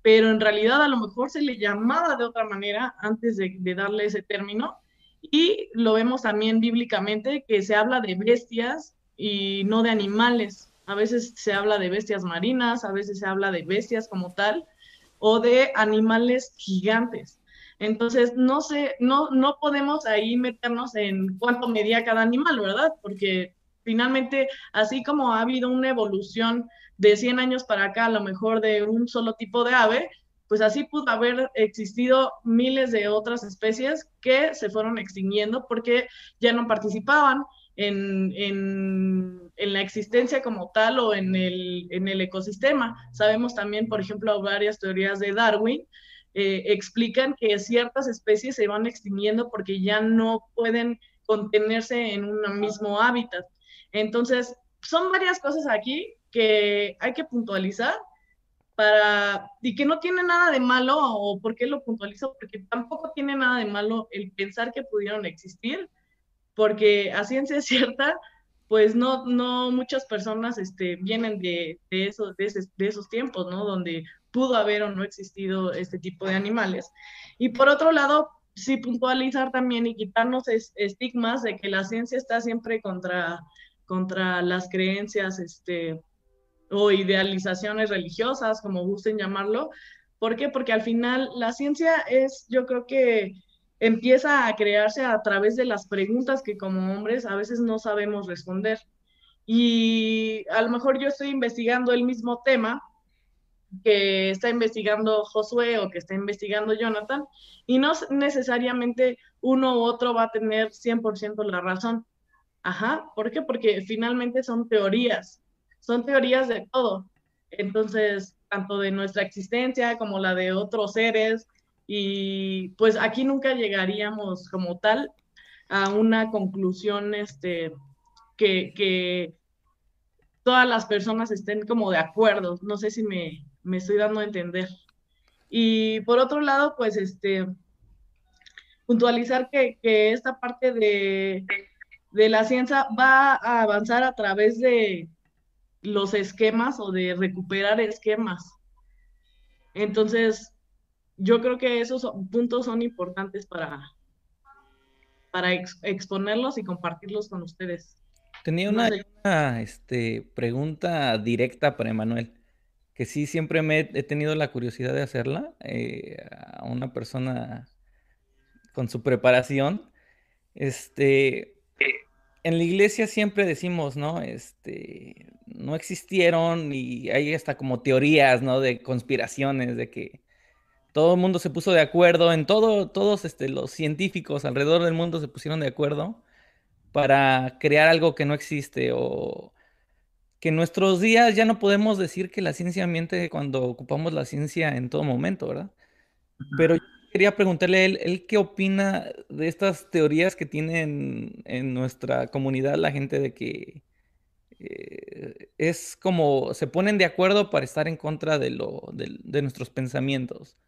D: pero en realidad a lo mejor se le llamaba de otra manera antes de, darle ese término. Y lo vemos también bíblicamente que se habla de bestias y no de animales. A veces se habla de bestias marinas, a veces se habla de bestias como tal, o de animales gigantes. Entonces, no sé, no, no podemos ahí meternos en cuánto medía cada animal, ¿verdad? Porque finalmente, así como ha habido una evolución de 100 años para acá, a lo mejor de un solo tipo de ave, pues así pudo haber existido miles de otras especies que se fueron extinguiendo porque ya no participaban en, en, la existencia como tal o en el, en el, ecosistema. Sabemos también, por ejemplo, varias teorías de Darwin eh, explican que ciertas especies se van extinguiendo porque ya no pueden contenerse en un mismo hábitat. Entonces, son varias cosas aquí que hay que puntualizar para, y que no tiene nada de malo, o por qué lo puntualizo, porque tampoco tiene nada de malo el pensar que pudieron existir, porque a ciencia [LAUGHS] cierta, pues no, no muchas personas este, vienen de, de, esos, de, de esos tiempos, ¿no? Donde pudo haber o no existido este tipo de animales. Y por otro lado, sí puntualizar también y quitarnos estigmas de que la ciencia está siempre contra, contra las creencias este, o idealizaciones religiosas, como gusten llamarlo. ¿Por qué? Porque al final la ciencia es, yo creo que empieza a crearse a través de las preguntas que como hombres a veces no sabemos responder. Y a lo mejor yo estoy investigando el mismo tema que está investigando Josué o que está investigando Jonathan, y no necesariamente uno u otro va a tener 100% la razón. Ajá, ¿por qué? Porque finalmente son teorías son teorías de todo. Entonces, tanto de nuestra existencia como la de otros seres, y pues aquí nunca llegaríamos como tal a una conclusión este, que, que todas las personas estén como de acuerdo. No sé si me, me estoy dando a entender. Y por otro lado, pues este, puntualizar que, que esta parte de, de la ciencia va a avanzar a través de, los esquemas o de recuperar esquemas. Entonces, yo creo que esos puntos son importantes para, para exponerlos y compartirlos con ustedes.
C: Tenía una, este, pregunta directa para Emanuel, que sí siempre me he tenido la curiosidad de hacerla eh, a una persona con su preparación. Este, en la iglesia siempre decimos, ¿no? Este, no existieron y hay hasta como teorías, ¿no? De conspiraciones, de que todo el mundo se puso de acuerdo, en todo, todos este, los científicos alrededor del mundo se pusieron de acuerdo para crear algo que no existe o que en nuestros días ya no podemos decir que la ciencia miente cuando ocupamos la ciencia en todo momento, ¿verdad? Pero quería preguntarle a él, qué opina de estas teorías que tienen en nuestra comunidad la gente de que eh, es como se ponen de acuerdo para estar en contra de, lo, de, nuestros pensamientos.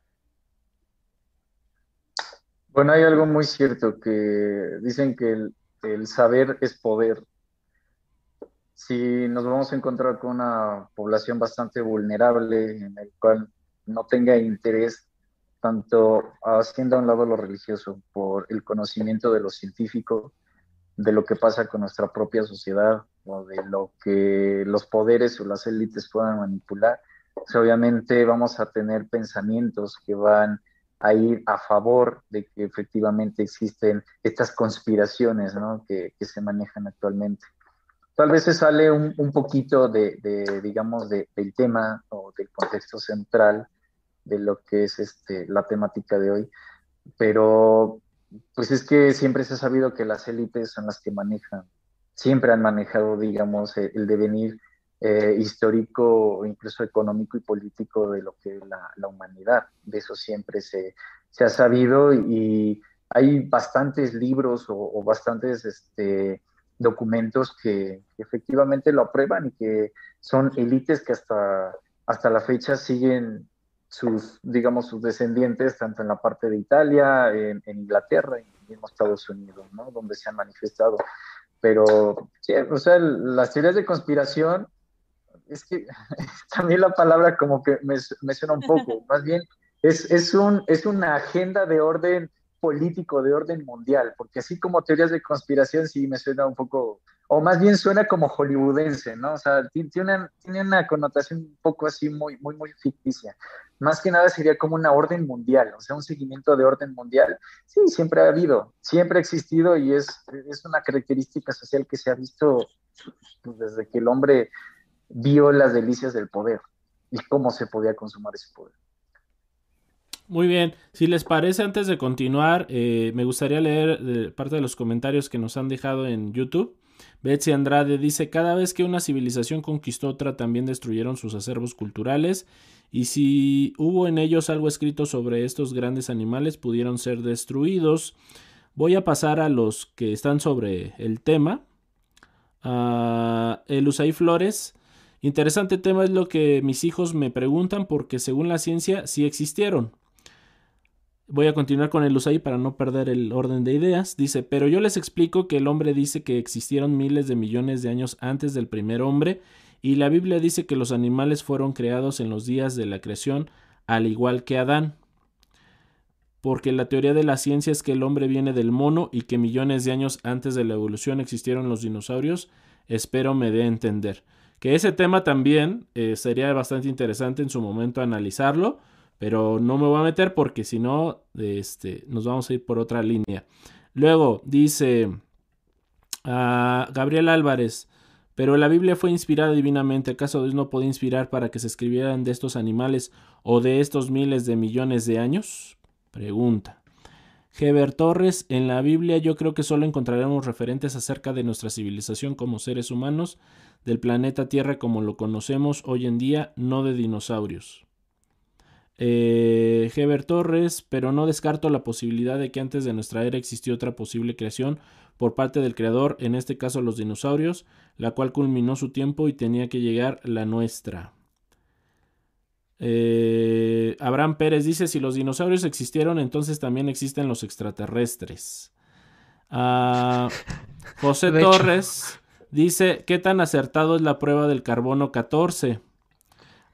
E: Bueno, hay algo muy cierto que dicen que el, el saber es poder. Si nos vamos a encontrar con una población bastante vulnerable en el cual no tenga interés tanto haciendo a un lado lo religioso por el conocimiento de lo científico, de lo que pasa con nuestra propia sociedad o de lo que los poderes o las élites puedan manipular, obviamente vamos a tener pensamientos que van a ir a favor de que efectivamente existen estas conspiraciones ¿no? que, que, se manejan actualmente. Tal vez se sale un, un poquito de, de digamos, de, del tema o del contexto central de lo que es este, la temática de hoy, pero pues es que siempre se ha sabido que las élites son las que manejan, siempre han manejado, digamos, el devenir eh, histórico incluso económico y político de lo que es la, humanidad. De eso siempre se, se, ha sabido y hay bastantes libros o, o bastantes este, documentos que, que, efectivamente lo aprueban y que son élites que hasta, hasta la fecha siguen sus, digamos, sus descendientes, tanto en la parte de Italia, en, en Inglaterra y en Estados Unidos, ¿no? Donde se han manifestado. Pero, sí, o sea, las teorías de conspiración, es que [LAUGHS] también la palabra como que me, me suena un poco, [LAUGHS] más bien es, es, un, es una agenda de orden político, de orden mundial, porque así como teorías de conspiración sí me suena un poco o más bien suena como hollywoodense, ¿no? O sea, tiene una, connotación un poco así muy, muy, muy ficticia. Más que nada sería como una orden mundial, o sea, un seguimiento de orden mundial. Sí, siempre ha habido, siempre ha existido y es, es una característica social que se ha visto pues, desde que el hombre vio las delicias del poder y cómo se podía consumar ese poder.
A: Muy bien, si les parece, antes de continuar, eh, me gustaría leer eh, parte de los comentarios que nos han dejado en YouTube. Betsy Andrade dice, cada vez que una civilización conquistó otra, también destruyeron sus acervos culturales, y si hubo en ellos algo escrito sobre estos grandes animales, pudieron ser destruidos. Voy a pasar a los que están sobre el tema. Uh, el Usai Flores. Interesante tema es lo que mis hijos me preguntan porque según la ciencia sí existieron. Voy a continuar con el USAID para no perder el orden de ideas. Dice, pero yo les explico que el hombre dice que existieron miles de millones de años antes del primer hombre y la Biblia dice que los animales fueron creados en los días de la creación al igual que Adán. Porque la teoría de la ciencia es que el hombre viene del mono y que millones de años antes de la evolución existieron los dinosaurios. Espero me dé a entender. Que ese tema también eh, sería bastante interesante en su momento analizarlo pero no me voy a meter porque si no, este, nos vamos a ir por otra línea. Luego dice a Gabriel Álvarez, pero la Biblia fue inspirada divinamente. ¿Acaso Dios no puede inspirar para que se escribieran de estos animales o de estos miles de millones de años? Pregunta. Heber Torres, en la Biblia yo creo que solo encontraremos referentes acerca de nuestra civilización como seres humanos, del planeta Tierra como lo conocemos hoy en día, no de dinosaurios. Eh, Heber Torres, pero no descarto la posibilidad de que antes de nuestra era existió otra posible creación por parte del creador, en este caso los dinosaurios, la cual culminó su tiempo y tenía que llegar la nuestra. Eh, Abraham Pérez dice, si los dinosaurios existieron, entonces también existen los extraterrestres. Ah, [LAUGHS] José Torres dice, ¿qué tan acertado es la prueba del carbono 14?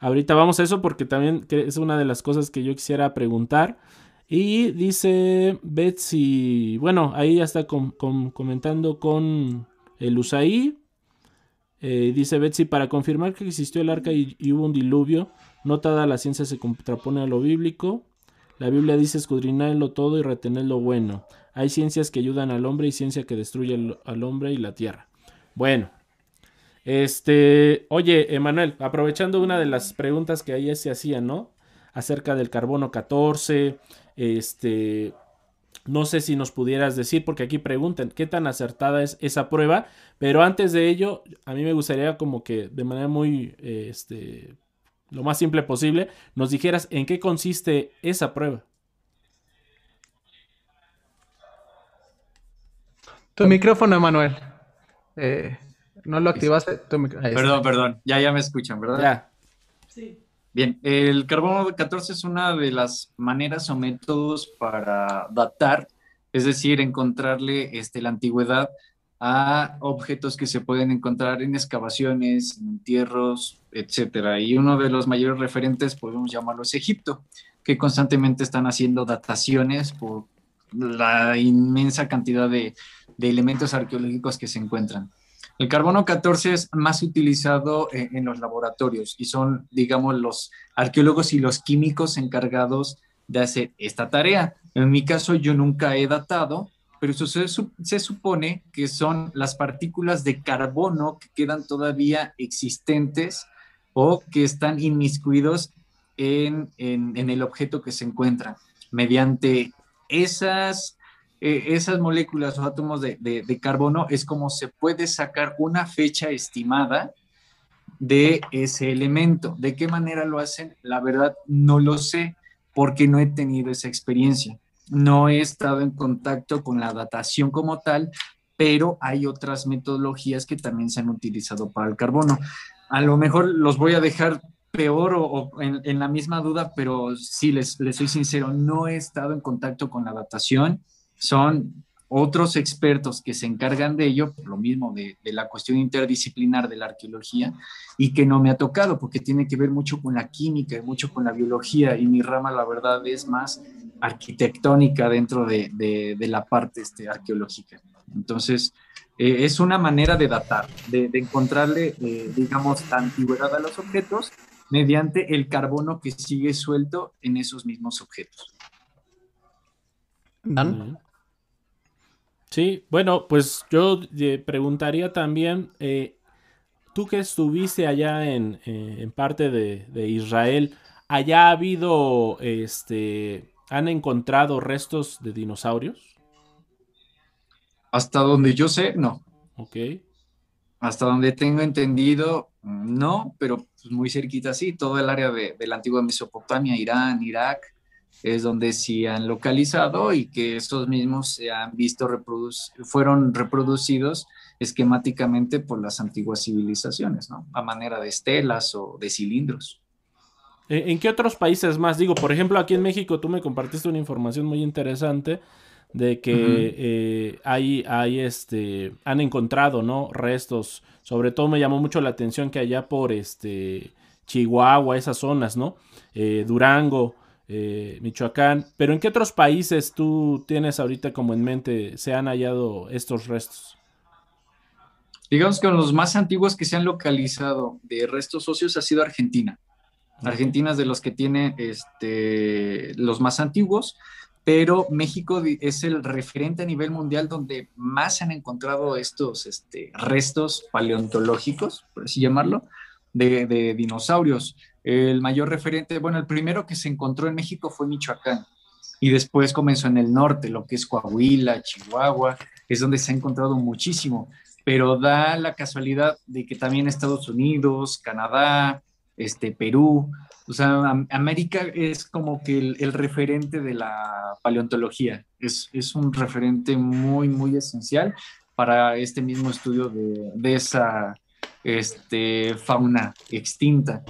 A: Ahorita vamos a eso porque también es una de las cosas que yo quisiera preguntar. Y dice Betsy, bueno, ahí ya está comentando con el USAI. Eh, dice Betsy, para confirmar que existió el arca y, y, hubo un diluvio, no toda la ciencia se contrapone a lo bíblico. La Biblia dice escudriñarlo todo y retener lo bueno. Hay ciencias que ayudan al hombre y ciencia que destruye al hombre y la tierra. Bueno, este, oye, Emanuel, aprovechando una de las preguntas que ahí se hacían, ¿no? Acerca del carbono 14, este, no sé si nos pudieras decir, porque aquí preguntan qué tan acertada es esa prueba, pero antes de ello, a mí me gustaría como que de manera muy, este, lo más simple posible, nos dijeras en qué consiste esa prueba.
B: Tu micrófono, Emanuel. Eh, no lo activaste.
F: Perdón, perdón. Ya, ya me escuchan, ¿verdad?
A: Ya.
D: Sí.
E: Bien, el carbono 14 es una de las maneras o métodos para datar, es decir, encontrarle este, la antigüedad a objetos que se pueden encontrar en excavaciones, en entierros, etcétera. Y uno de los mayores referentes, podemos llamarlos Egipto, que constantemente están haciendo dataciones por la inmensa cantidad de, de elementos arqueológicos que se encuentran. El carbono 14 es más utilizado en, los laboratorios y son, digamos, los arqueólogos y los químicos encargados de hacer esta tarea. En mi caso, yo nunca he datado, pero se, supone que son las partículas de carbono que quedan todavía existentes o que están inmiscuidos en, en, en el objeto que se encuentra. Mediante esas eh, esas moléculas o átomos de, carbono es como se puede sacar una fecha estimada de ese elemento. ¿De qué manera lo hacen? La verdad no lo sé porque no he tenido esa experiencia. No he estado en contacto con la datación como tal, pero hay otras metodologías que también se han utilizado para el carbono. A lo mejor los voy a dejar peor o, en, la misma duda, pero sí, les, les soy sincero, no he estado en contacto con la datación son otros expertos que se encargan de ello, por lo mismo de, la cuestión interdisciplinar de la arqueología, y que no me ha tocado, porque tiene que ver mucho con la química y mucho con la biología, y mi rama, la verdad, es más arquitectónica dentro de, la parte este, arqueológica. Entonces, eh, es una manera de datar, de, encontrarle, eh, digamos, la antigüedad a los objetos mediante el carbono que sigue suelto en esos mismos objetos.
B: Dan.
A: Sí, bueno, pues yo eh, preguntaría también, eh, tú que estuviste allá en, eh, parte de, Israel, ¿allá ha habido, este, han encontrado restos de dinosaurios?
E: Hasta donde yo sé, no.
A: Ok.
E: Hasta donde tengo entendido, no, pero pues, muy cerquita sí, todo el área de, de la antigua Mesopotamia, Irán, Irak, es donde sí han localizado y que estos mismos se han visto fueron reproducidos esquemáticamente por las antiguas civilizaciones, ¿no? A manera de estelas o de cilindros.
A: ¿En qué otros países más? Digo, por ejemplo, aquí en México tú me compartiste una información muy interesante de que eh, hay, hay este, han encontrado, ¿no? Restos. Sobre todo me llamó mucho la atención que allá por este Chihuahua, esas zonas, ¿no? Eh, Durango, eh, Michoacán. Pero ¿en qué otros países tú tienes ahorita como en mente se han hallado estos restos?
E: Digamos que los más antiguos que se han localizado de restos óseos ha sido Argentina. Argentina es de los que tiene este, los más antiguos, pero México es el referente a nivel mundial donde más se han encontrado estos este, restos paleontológicos, por así llamarlo, de, de dinosaurios. El mayor referente, bueno, el primero que se encontró en México fue Michoacán y después comenzó en el norte, lo que es Coahuila, Chihuahua, es donde se ha encontrado muchísimo, pero da la casualidad de que también Estados Unidos, Canadá, este, Perú, o sea, América es como que el, referente de la paleontología, es, es, un referente muy, muy esencial para este mismo estudio de, de esa este, fauna extinta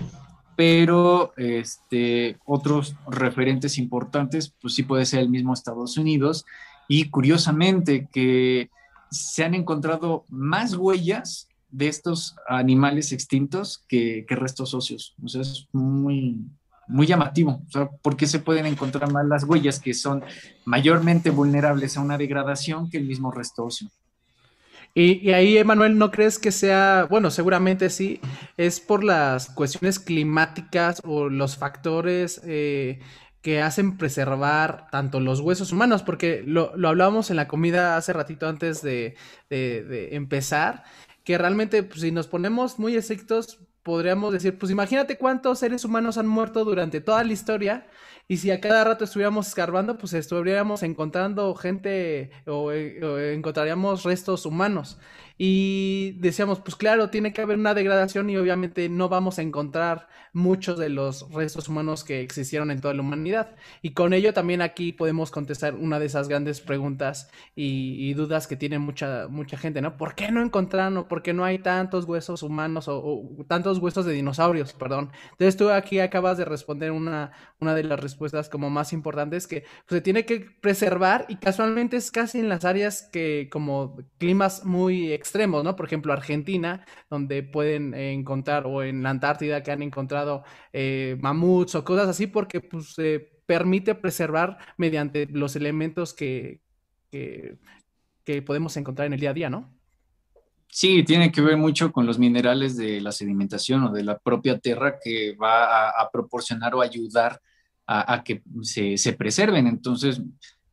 E: pero este, otros referentes importantes, pues sí puede ser el mismo Estados Unidos, y curiosamente que se han encontrado más huellas de estos animales extintos que, restos óseos. O sea, es muy, muy llamativo. O sea, ¿por qué se pueden encontrar más las huellas que son mayormente vulnerables a una degradación que el mismo resto óseo?
B: Y, ahí, Emanuel, ¿no crees que sea, bueno, seguramente sí, es por las cuestiones climáticas o los factores eh, que hacen preservar tanto los huesos humanos? Porque lo, lo hablábamos en la comida hace ratito antes de, empezar, que realmente pues, si nos ponemos muy estrictos, podríamos decir, pues imagínate cuántos seres humanos han muerto durante toda la historia Y si a cada rato estuviéramos escarbando, pues estuviéramos encontrando gente o, eh, encontraríamos restos humanos. Y decíamos, pues claro, tiene que haber una degradación y obviamente no vamos a encontrar muchos de los restos humanos que existieron en toda la humanidad. Y con ello también aquí podemos contestar una de esas grandes preguntas y, dudas que tiene mucha, mucha gente, ¿no? ¿Por qué no encontraron o por qué no hay tantos huesos humanos o, tantos huesos de dinosaurios, perdón? Entonces tú aquí acabas de responder una, una de las respuestas como más importantes que pues, se tiene que preservar y casualmente es casi en las áreas que como climas muy ¿no? Por ejemplo, Argentina, donde pueden encontrar, o en la Antártida que han encontrado eh, mamuts o cosas así, porque pues permite preservar mediante los elementos que, que, podemos encontrar en el día a día, ¿no?
E: Sí, tiene que ver mucho con los minerales de la sedimentación o de la propia tierra que va a, proporcionar o ayudar a, que se, se, preserven. Entonces,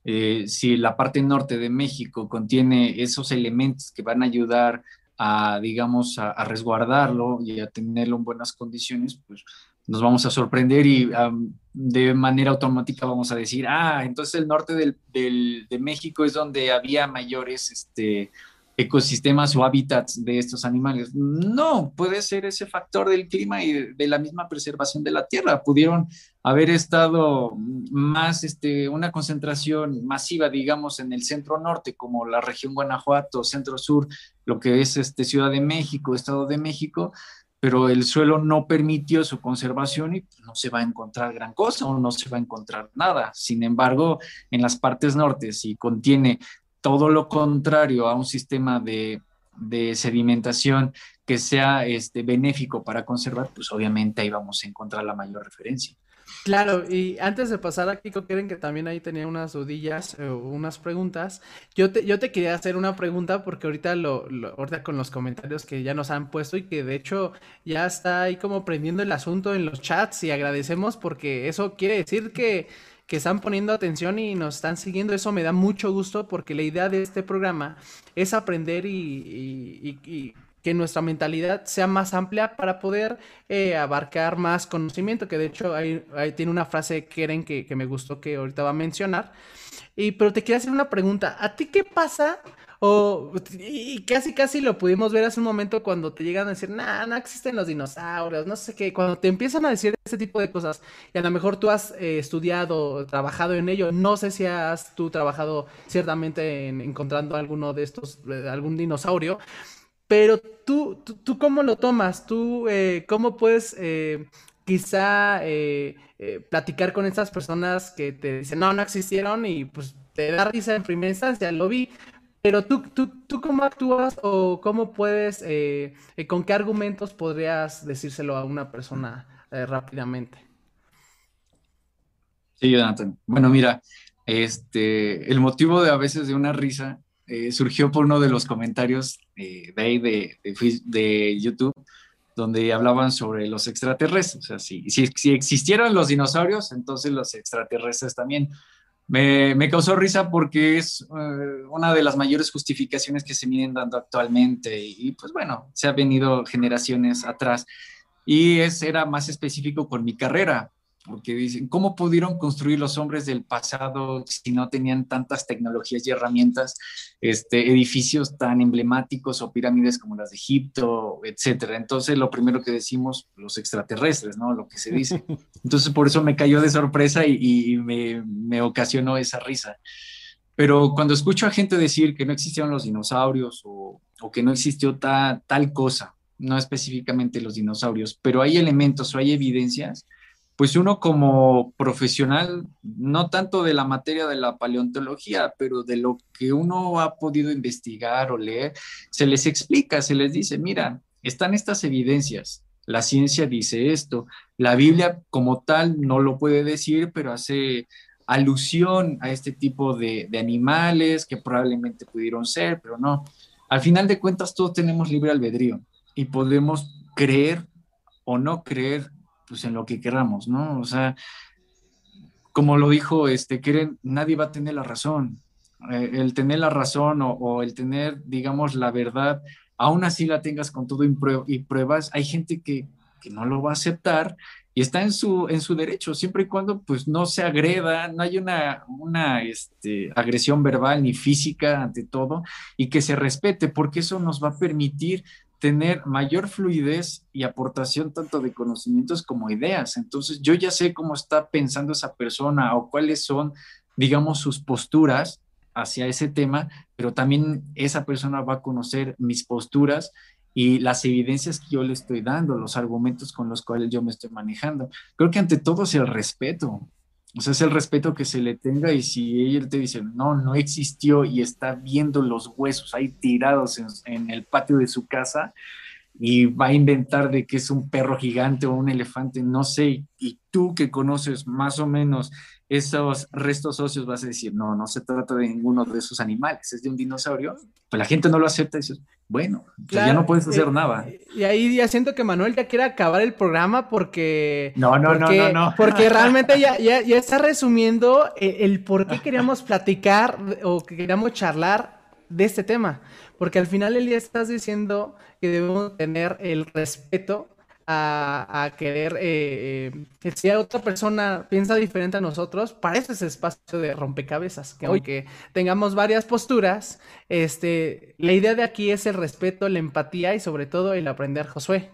E: eh, si la parte norte de México contiene esos elementos que van a ayudar a, digamos, a, resguardarlo y a tenerlo en buenas condiciones, pues nos vamos a sorprender y de manera automática vamos a decir, ah, entonces el norte del, de México es donde había mayores, este, ecosistemas o hábitats de estos animales. No, puede ser ese factor del clima y de la misma preservación de la tierra. Pudieron haber estado más, este, una concentración masiva, digamos, en el centro norte, como la región Guanajuato, centro sur, lo que es este, Ciudad de México, Estado de México, pero el suelo no permitió su conservación y no se va a encontrar gran cosa o no se va a encontrar nada. Sin embargo, en las partes norte, si contiene todo lo contrario a un sistema de, sedimentación que sea este, benéfico para conservar, pues obviamente ahí vamos a encontrar la mayor referencia.
B: Claro, y antes de pasar aquí, quieren que también ahí tenía unas dudillas o unas preguntas. Yo te, yo te quería hacer una pregunta porque ahorita lo, ahorita con los comentarios que ya nos han puesto y que de hecho ya está ahí como prendiendo el asunto en los chats y agradecemos porque eso quiere decir que que están poniendo atención y nos están siguiendo. Eso me da mucho gusto porque la idea de este programa es aprender y, que nuestra mentalidad sea más amplia para poder eh, abarcar más conocimiento, que de hecho ahí, tiene una frase Keren que, que me gustó que ahorita va a mencionar. Y, pero te quiero hacer una pregunta. ¿A ti qué pasa o, y casi, casi lo pudimos ver hace un momento cuando te llegan a decir, nah, no existen los dinosaurios, no sé qué, cuando te empiezan a decir ese tipo de cosas, y a lo mejor tú has eh, estudiado, trabajado en ello, no sé si has tú trabajado ciertamente en encontrando alguno de estos, eh, algún dinosaurio, pero tú, tú, ¿cómo lo tomas? ¿Tú eh, cómo puedes quizá platicar con esas personas que te dicen, no, no existieron y pues te da risa en primera instancia, lo vi, pero tú, tú, tú cómo actúas o cómo puedes, eh, eh, con qué argumentos podrías decírselo a una persona eh, rápidamente.
E: Sí, Jonathan. Bueno, mira, este, el motivo de a veces de una risa surgió por uno de los comentarios de, de, de, YouTube, donde hablaban sobre los extraterrestres. O sea, si, si, si existieran los dinosaurios, entonces los extraterrestres también me, causó risa porque es eh, una de las mayores justificaciones que se vienen dando actualmente y, pues bueno, se ha venido generaciones atrás. Y es, era más específico con mi carrera porque dicen, ¿cómo pudieron construir los hombres del pasado si no tenían tantas tecnologías y herramientas, este, edificios tan emblemáticos o pirámides como las de Egipto, etcétera? Entonces, lo primero que decimos, los extraterrestres, ¿no? Lo que se dice. [LAUGHS] Entonces, por eso me cayó de sorpresa y, me, ocasionó esa risa. Pero cuando escucho a gente decir que no existieron los dinosaurios o, que no existió tal cosa, no específicamente los dinosaurios, pero hay elementos o hay evidencias, pues uno como profesional, no tanto de la materia de la paleontología, pero de lo que uno ha podido investigar o leer, se les explica, se les dice, mira, están estas evidencias, la ciencia dice esto, la Biblia como tal no lo puede decir, pero hace alusión a este tipo de, animales que probablemente pudieron ser, pero no. Al final de cuentas, todos tenemos libre albedrío y podemos creer o no creer pues en lo que queramos, ¿no? O sea, como lo dijo, este, quieren, nadie va a tener la razón. Eh, el tener la razón o, el tener, digamos, la verdad, aún así la tengas con todo y, pruebas, hay gente que, que no lo va a aceptar y está en su, en su derecho, siempre y cuando pues no se agreda, no hay una, una este, agresión verbal ni física ante todo y que se respete, porque eso nos va a permitir tener mayor fluidez y aportación tanto de conocimientos como ideas. Entonces yo ya sé cómo está pensando esa persona o cuáles son, digamos, sus posturas hacia ese tema, pero también esa persona va a conocer mis posturas y las evidencias que yo le estoy dando, los argumentos con los cuales yo me estoy manejando. Creo que ante todo es el respeto. O sea, es el respeto que se le tenga y si ella te dice, no, no existió y está viendo los huesos ahí tirados en, en el patio de su casa y va a inventar de que es un perro gigante o un elefante, no sé, y tú que conoces más o menos esos restos óseos vas a decir, no, no se trata de ninguno de esos animales, es de un dinosaurio, pues la gente no lo acepta y dices, bueno, pues ya no puedes hacer
B: eh,
E: nada.
B: Y ahí ya siento que Manuel ya quiere acabar el programa porque...
E: No, no, no, no, no.
B: Porque [LAUGHS] realmente ya, ya, ya está resumiendo el, el por qué queríamos platicar o que queríamos charlar de este tema. Porque al final el día estás diciendo que debemos tener el respeto a, querer eh, eh, que si otra persona piensa diferente a nosotros, para eso es espacio de rompecabezas, que aunque tengamos varias posturas, este, la idea de aquí es el respeto, la empatía y sobre todo el aprender, Josué.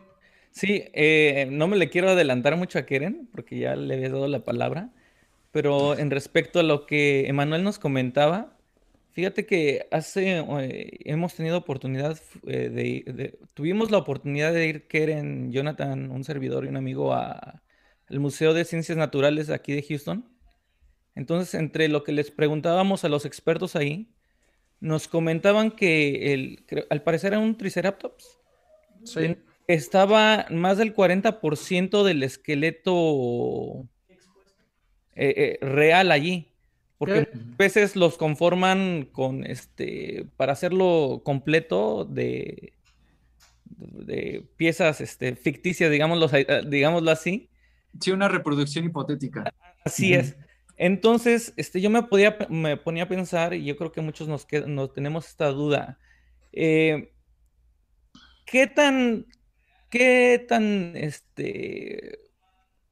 C: Sí, eh, no me le quiero adelantar mucho a Keren, porque ya le había dado la palabra, pero en respecto a lo que Emanuel nos comentaba, Fíjate que hace, eh, hemos tenido oportunidad eh, de, tuvimos la oportunidad de ir, Keren, Jonathan, un servidor y un amigo, al Museo de Ciencias Naturales aquí de Houston. Entonces, entre lo que les preguntábamos a los expertos ahí, nos comentaban que el, al parecer era un Triceratops. Estaba más del 40% del esqueleto eh, real allí. Porque a veces los conforman con este para hacerlo completo de, de piezas este, ficticias, digámoslo, eh, digámoslo así.
E: Sí, una reproducción hipotética.
C: Así es. Entonces, este, yo me, podía, me ponía a pensar, y yo creo que muchos nos, nos tenemos esta duda. Eh, ¿Qué tan, qué tan este,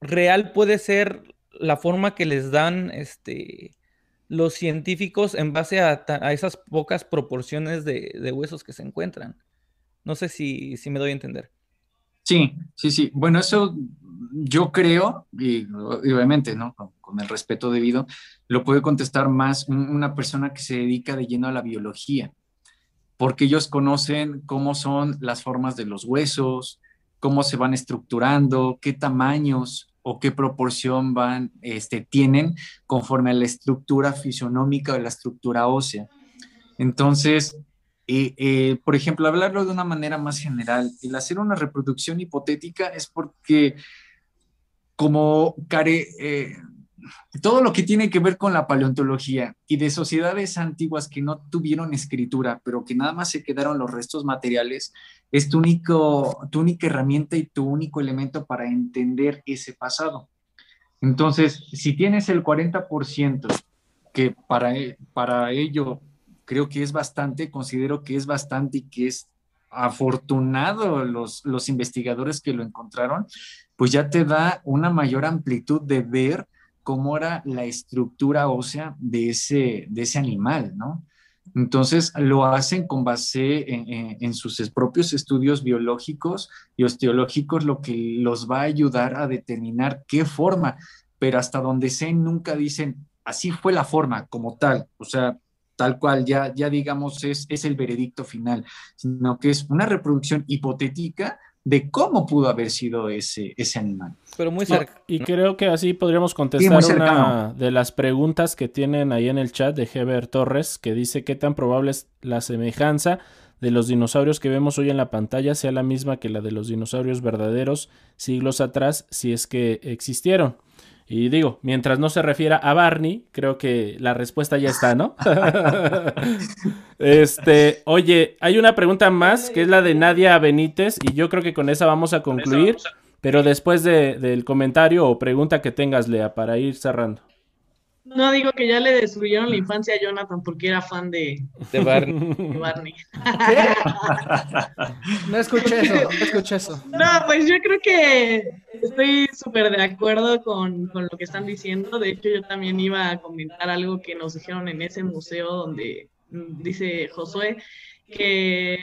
C: real puede ser la forma que les dan este, los científicos en base a, esas pocas proporciones de, huesos que se encuentran. No sé si, me doy a entender.
E: Sí, sí, sí. Bueno, eso yo creo, y, obviamente, ¿no? Con, el respeto debido, lo puede contestar más una persona que se dedica de lleno a la biología, porque ellos conocen cómo son las formas de los huesos, cómo se van estructurando, qué tamaños o qué proporción van, este, tienen conforme a la estructura fisionómica o la estructura ósea. Entonces, eh, eh, por ejemplo, hablarlo de una manera más general, el hacer una reproducción hipotética es porque como care, eh, todo lo que tiene que ver con la paleontología y de sociedades antiguas que no tuvieron escritura, pero que nada más se quedaron los restos materiales, es tu, único, tu única herramienta y tu único elemento para entender ese pasado. Entonces, si tienes el 40%, que para, e, para ello creo que es bastante, considero que es bastante y que es afortunado los, los investigadores que lo encontraron, pues ya te da una mayor amplitud de ver cómo era la estructura ósea de ese, de ese animal, ¿no? Entonces lo hacen con base en, sus propios estudios biológicos y osteológicos, lo que los va a ayudar a determinar qué forma, pero hasta donde sé nunca dicen así fue la forma como tal, o sea, tal cual ya, ya digamos es, es el veredicto final, sino que es una reproducción hipotética de cómo pudo haber sido ese, ese animal.
A: Pero muy cerca. y creo que así podríamos contestar una de las preguntas que tienen ahí en el chat de Heber Torres, que dice qué tan probable es la semejanza de los dinosaurios que vemos hoy en la pantalla sea la misma que la de los dinosaurios verdaderos siglos atrás, si es que existieron. Y digo, mientras no se refiera a Barney, creo que la respuesta ya está, ¿no? [LAUGHS] este, oye, hay una pregunta más que es la de Nadia Benítez y yo creo que con esa vamos a concluir, pero después del comentario o pregunta que tengas, Lea, para ir cerrando.
D: No digo que ya le destruyeron la infancia a Jonathan porque era fan de,
C: de Barney. [LAUGHS]
B: no escuché eso, no escuché eso.
D: No, pues yo creo que estoy súper de acuerdo con, con, lo que están diciendo. De hecho, yo también iba a comentar algo que nos dijeron en ese museo donde mm, dice Josué que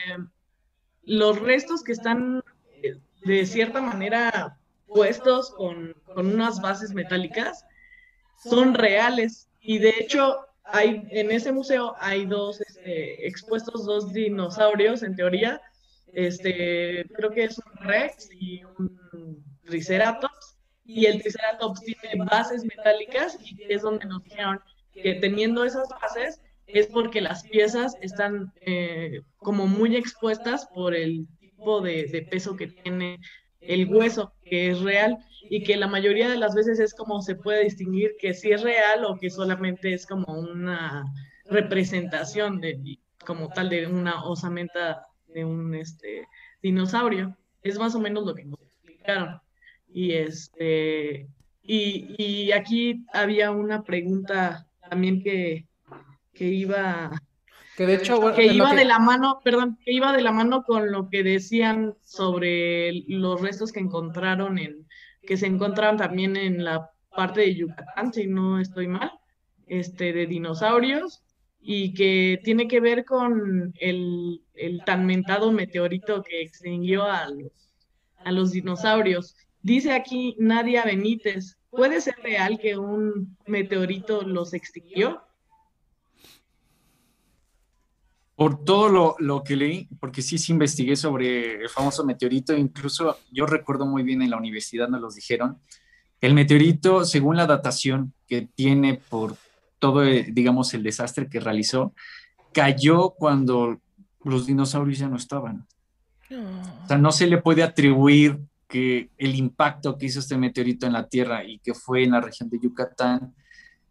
D: los restos que están eh, de cierta manera puestos con, con unas bases metálicas son reales. Y de hecho, hay, en ese museo hay dos este, expuestos dos dinosaurios, en teoría. Este, creo que es un Rex y un Triceratops. Y el Triceratops tiene bases metálicas y es donde nos dijeron que teniendo esas bases es porque las piezas están eh, como muy expuestas por el tipo de, de peso que tiene el hueso, que es real y que la mayoría de las veces es como se puede distinguir que si es real o que solamente es como una representación de como tal de una osamenta de un este dinosaurio. Es más o menos lo que nos explicaron. Y este y, y aquí había una pregunta también que, que iba
B: que de hecho,
D: que iba de la mano, perdón, que iba de la mano con lo que decían sobre los restos que encontraron en, que se encontraron también en la parte de Yucatán, si no estoy mal, este, de dinosaurios, y que tiene que ver con el, el tan mentado meteorito que extinguió a los, a los dinosaurios. Dice aquí Nadia Benítez, ¿puede ser real que un meteorito los extinguió?
E: Por todo lo, lo, que leí, porque sí, sí investigué sobre el famoso meteorito, incluso yo recuerdo muy bien en la universidad nos los dijeron, el meteorito, según la datación que tiene por todo, eh, digamos, el desastre que realizó, cayó cuando los dinosaurios ya no estaban. O sea, no se le puede atribuir que el impacto que hizo este meteorito en la Tierra y que fue en la región de Yucatán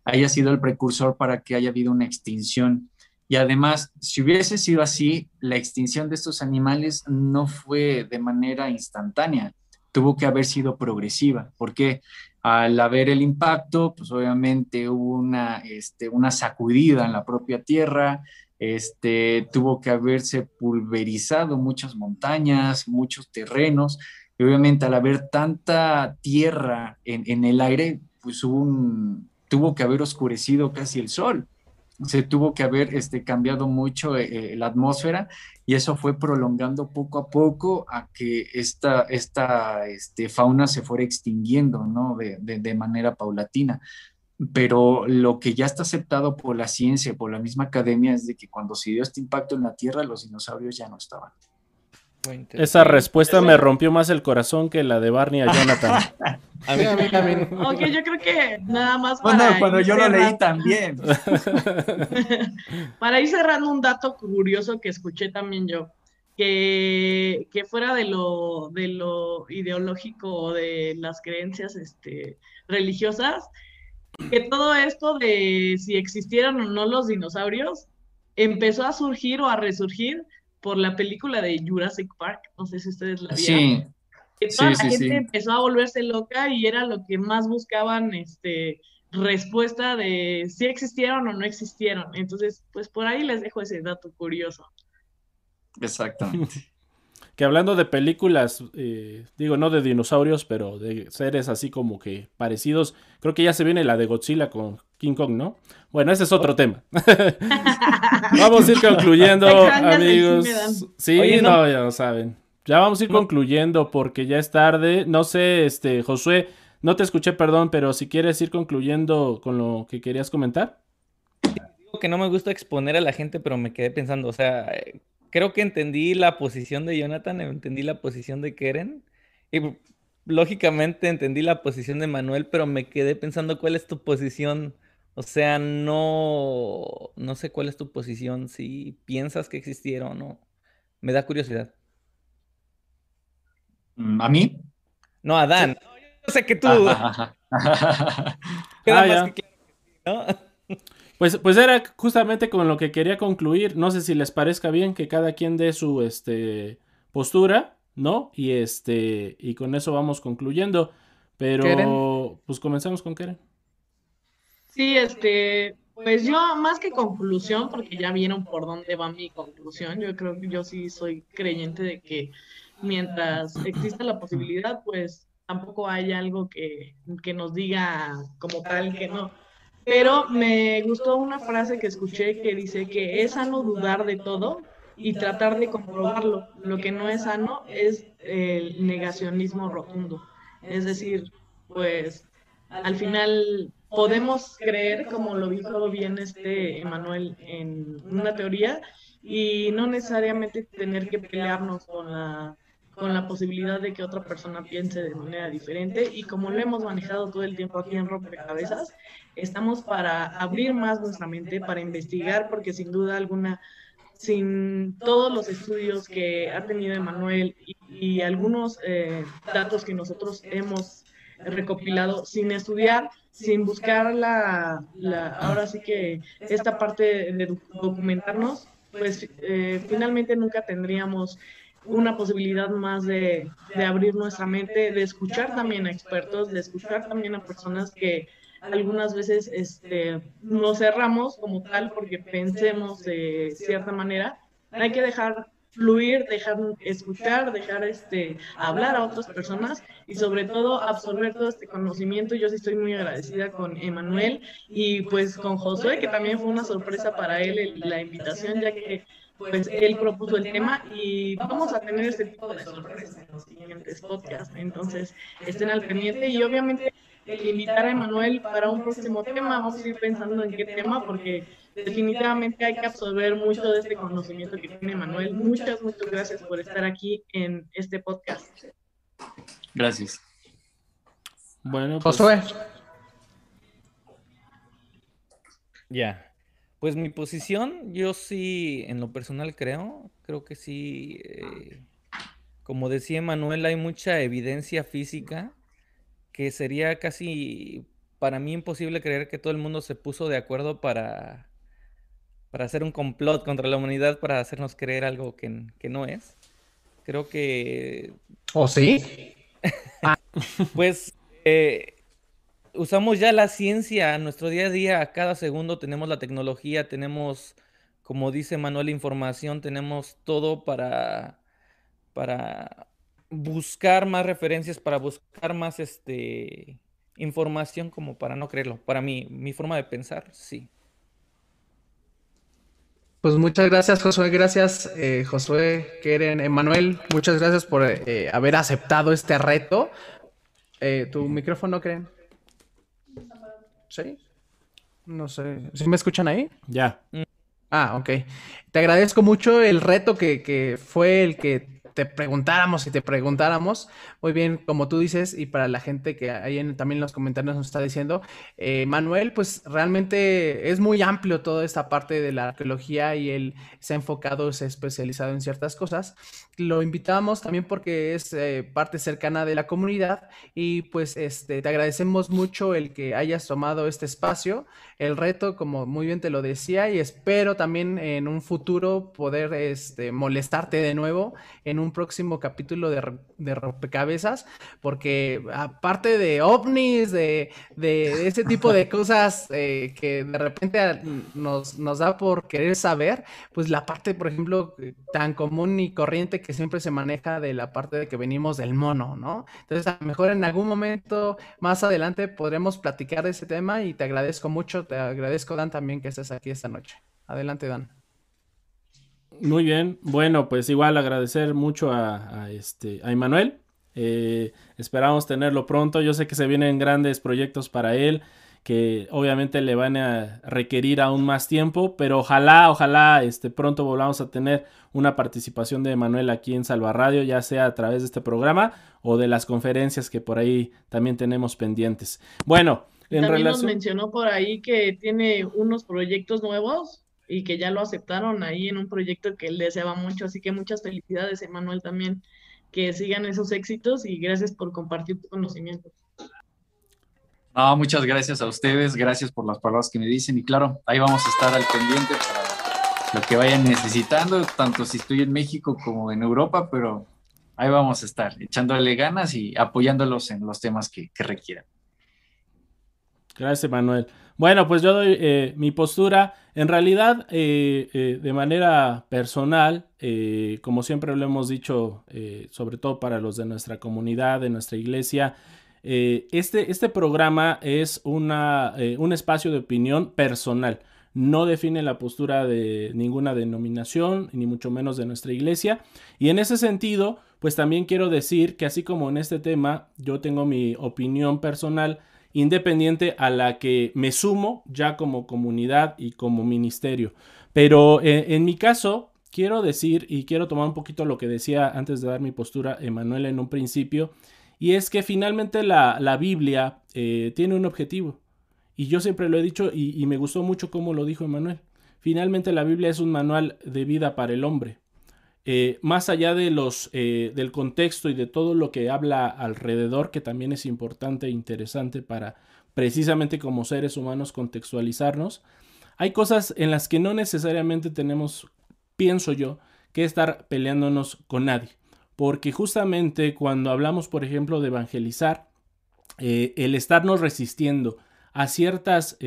E: haya sido el precursor para que haya habido una extinción y además, si hubiese sido así, la extinción de estos animales no fue de manera instantánea, tuvo que haber sido progresiva, porque al haber el impacto, pues obviamente hubo una, este, una sacudida en la propia tierra, este, tuvo que haberse pulverizado muchas montañas, muchos terrenos, y obviamente al haber tanta tierra en, el aire, pues tuvo que haber oscurecido casi el sol se tuvo que haber este, cambiado mucho eh, eh, la atmósfera y eso fue prolongando poco a poco a que esta, esta este, fauna se fuera extinguiendo ¿no? de, de, manera paulatina. Pero lo que ya está aceptado por la ciencia, por la misma academia, es de que cuando se dio este impacto en la Tierra, los dinosaurios ya no estaban.
A: Esa respuesta me rompió más el corazón que la de Barney a Jonathan. [LAUGHS]
D: a mí, también. Ok, yo creo que nada más
E: para. Bueno, cuando yo lo leí también. [LAUGHS]
D: para ir cerrando un dato curioso que escuché también yo. Que, que fuera de lo, de lo ideológico o de las creencias este, religiosas, que todo esto de si existieron o no los dinosaurios empezó a surgir o a resurgir por la película de Jurassic Park, no sé si ustedes la vieron. Sí. La gente empezó a volverse loca y era lo que más buscaban, este, respuesta de si existieron o no existieron. Entonces, pues por ahí les dejo ese dato curioso.
E: Exactamente.
A: Que hablando de películas, eh, digo, no de dinosaurios, pero de seres así como que parecidos, creo que ya se viene la de Godzilla con King Kong, ¿no? Bueno, ese es otro oh. tema. [LAUGHS] [LAUGHS] vamos a ir concluyendo, amigos. Sí, no, ya lo saben. Ya vamos a ir concluyendo porque ya es tarde. No sé, este, Josué, no te escuché, perdón, pero si quieres ir concluyendo con lo que querías comentar.
C: Digo que no me gusta exponer a la gente, pero me quedé pensando, o sea, creo que entendí la posición de Jonathan, entendí la posición de Keren. Y lógicamente entendí la posición de Manuel, pero me quedé pensando cuál es tu posición o sea, no, no sé cuál es tu posición, si piensas que existieron o no. Me da curiosidad.
E: Mm, ¿A mí?
C: No, a Dan. yo sé que tú.
A: Pues, pues era justamente con lo que quería concluir. No sé si les parezca bien que cada quien dé su este, postura, ¿no? Y este. Y con eso vamos concluyendo. Pero pues comenzamos con Keren.
D: Sí, este, pues yo más que conclusión, porque ya vieron por dónde va mi conclusión, yo creo que yo sí soy creyente de que mientras exista la posibilidad, pues tampoco hay algo que, que nos diga como tal que no. Pero me gustó una frase que escuché que dice que es sano dudar de todo y tratar de comprobarlo. Lo que no es sano es el negacionismo rotundo. Es decir, pues al final podemos creer, como lo dijo bien este Emanuel, en una teoría y no necesariamente tener que pelearnos con la, con la posibilidad de que otra persona piense de manera diferente. Y como lo hemos manejado todo el tiempo aquí en Rompecabezas, estamos para abrir más nuestra mente, para investigar, porque sin duda alguna sin todos los estudios que ha tenido Emanuel y, algunos eh, datos que nosotros hemos recopilado, sin estudiar, sin buscar la, ahora sí que esta parte de documentarnos, pues eh, finalmente nunca tendríamos una posibilidad más de, de, abrir nuestra mente, de escuchar también a expertos, de escuchar también a personas que algunas veces este, nos cerramos como tal porque pensemos de cierta manera. Hay que dejar fluir, dejar escuchar, dejar este, hablar a otras personas y sobre todo absorber todo este conocimiento. Yo sí estoy muy agradecida con Emanuel y pues con Josué, que también fue una sorpresa para él la invitación, ya que pues él propuso el tema y vamos a tener este tipo de sorpresas en los siguientes podcasts. Entonces, estén al pendiente y obviamente invitar a Emanuel para un próximo tema. Vamos a ir pensando en qué tema, porque definitivamente hay que absorber mucho de este conocimiento que tiene Emanuel. Muchas, muchas gracias por estar aquí en este podcast.
E: Gracias.
B: Bueno, pues... Josué.
C: Ya. Pues mi posición, yo sí, en lo personal creo, creo que sí, eh, como decía Emanuel, hay mucha evidencia física que sería casi para mí imposible creer que todo el mundo se puso de acuerdo para, para hacer un complot contra la humanidad para hacernos creer algo que, no es. Creo que...
B: ¿O sí? [LAUGHS]
C: pues eh, usamos ya la ciencia en nuestro día a día, a cada segundo tenemos la tecnología, tenemos, como dice Manuel, información, tenemos todo para, para buscar más referencias, para buscar más este, información como para no creerlo. Para mí, mi forma de pensar, sí.
B: Pues muchas gracias, Josué. Gracias, eh, Josué, Keren, Emanuel. Muchas gracias por eh, haber aceptado este reto. Eh, ¿Tu micrófono, Keren? ¿Sí? No sé. ¿Sí me escuchan ahí?
A: Ya.
B: Ah, ok. Te agradezco mucho el reto que, que fue el que te preguntáramos y te preguntáramos, muy bien, como tú dices, y para la gente que ahí en, también en los comentarios nos está diciendo, eh, Manuel, pues realmente es muy amplio toda esta parte de la arqueología y él se ha enfocado, se ha especializado en ciertas cosas. Lo invitamos también porque es eh, parte cercana de la comunidad y pues este, te agradecemos mucho el que hayas tomado este espacio, el reto, como muy bien te lo decía, y espero también en un futuro poder este, molestarte de nuevo en un un próximo capítulo de, de rompecabezas, porque aparte de ovnis, de, de ese tipo de [LAUGHS] cosas eh, que de repente nos, nos da por querer saber, pues la parte, por ejemplo, tan común y corriente que siempre se maneja de la parte de que venimos del mono, ¿no? Entonces, a lo mejor en algún momento más adelante podremos platicar de ese tema y te agradezco mucho, te agradezco, Dan, también que estés aquí esta noche. Adelante, Dan.
A: Muy bien, bueno, pues igual agradecer mucho a, este a Emanuel. Eh, esperamos tenerlo pronto. Yo sé que se vienen grandes proyectos para él, que obviamente le van a requerir aún más tiempo, pero ojalá, ojalá este, pronto volvamos a tener una participación de Emanuel aquí en Salva Radio, ya sea a través de este programa o de las conferencias que por ahí también tenemos pendientes. Bueno,
D: en también nos mencionó por ahí que tiene unos proyectos nuevos y que ya lo aceptaron ahí en un proyecto que él deseaba mucho. Así que muchas felicidades, Emanuel, también. Que sigan esos éxitos y gracias por compartir tu conocimiento.
E: No, muchas gracias a ustedes, gracias por las palabras que me dicen y claro, ahí vamos a estar al pendiente para lo que vayan necesitando, tanto si estoy en México como en Europa, pero ahí vamos a estar echándole ganas y apoyándolos en los temas que, que requieran.
A: Gracias, Manuel. Bueno, pues yo doy eh, mi postura. En realidad, eh, eh, de manera personal, como siempre lo hemos dicho, sobre todo para los de nuestra comunidad, de nuestra iglesia, este, este programa es una, un espacio de opinión personal. No define la postura de ninguna denominación, ni mucho menos de nuestra iglesia. Y en ese sentido, pues también quiero decir que así como en este tema, yo tengo mi opinión personal, independiente a la que me sumo ya como comunidad y como ministerio. Pero eh, en mi caso, quiero decir y quiero tomar un poquito lo que decía antes de dar mi postura Emanuel en un principio, y es que finalmente la, Biblia eh, tiene un objetivo. Y yo siempre lo he dicho y, y me gustó mucho cómo lo dijo Emanuel. Finalmente la Biblia es un manual de vida para el hombre. Eh, más allá de los, eh, del contexto y de todo lo que habla alrededor, que también es importante e interesante para precisamente como seres humanos contextualizarnos, hay cosas en las que no necesariamente tenemos, pienso yo, que estar peleándonos con nadie. Porque justamente cuando hablamos, por ejemplo, de evangelizar, eh, el estarnos resistiendo a ciertas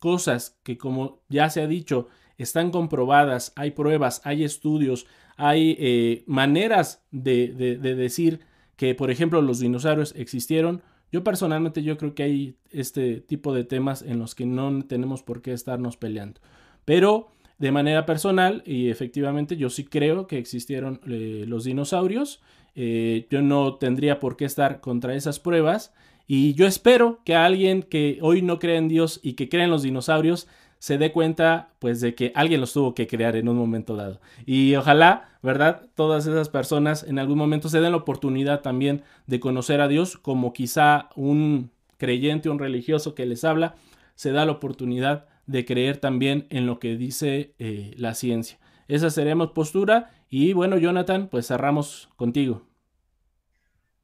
A: cosas que, como ya se ha dicho, están comprobadas, hay pruebas, hay estudios, hay eh, maneras de, decir que, por ejemplo, los dinosaurios existieron. Yo personalmente yo creo que hay este tipo de temas en los que no tenemos por qué estarnos peleando. Pero de manera personal, y efectivamente yo sí creo que existieron eh, los dinosaurios. Eh, yo no tendría por qué estar contra esas pruebas. Y yo espero que alguien que hoy no cree en Dios y que cree en los dinosaurios se dé cuenta pues de que alguien los tuvo que crear en un momento dado. Y ojalá, ¿verdad? Todas esas personas en algún momento se den la oportunidad también de conocer a Dios como quizá un creyente, un religioso que les habla, se da la oportunidad de creer también en lo que dice eh, la ciencia. Esa seremos postura y bueno, Jonathan, pues cerramos contigo.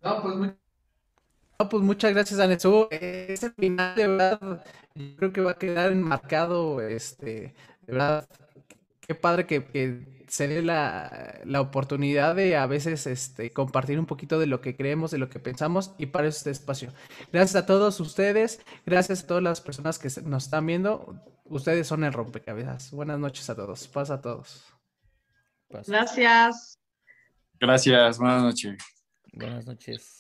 B: No, pues pues muchas gracias, Anesu. Ese final, de verdad, yo creo que va a quedar enmarcado, este, de verdad, qué padre que, se dé la, oportunidad de a veces este, compartir un poquito de lo que creemos, de lo que pensamos, y para este espacio. Gracias a todos ustedes, gracias a todas las personas que nos están viendo. Ustedes son el rompecabezas. Buenas noches a todos. Paz a todos.
G: Gracias.
F: Gracias. Buenas noches.
C: Buenas noches.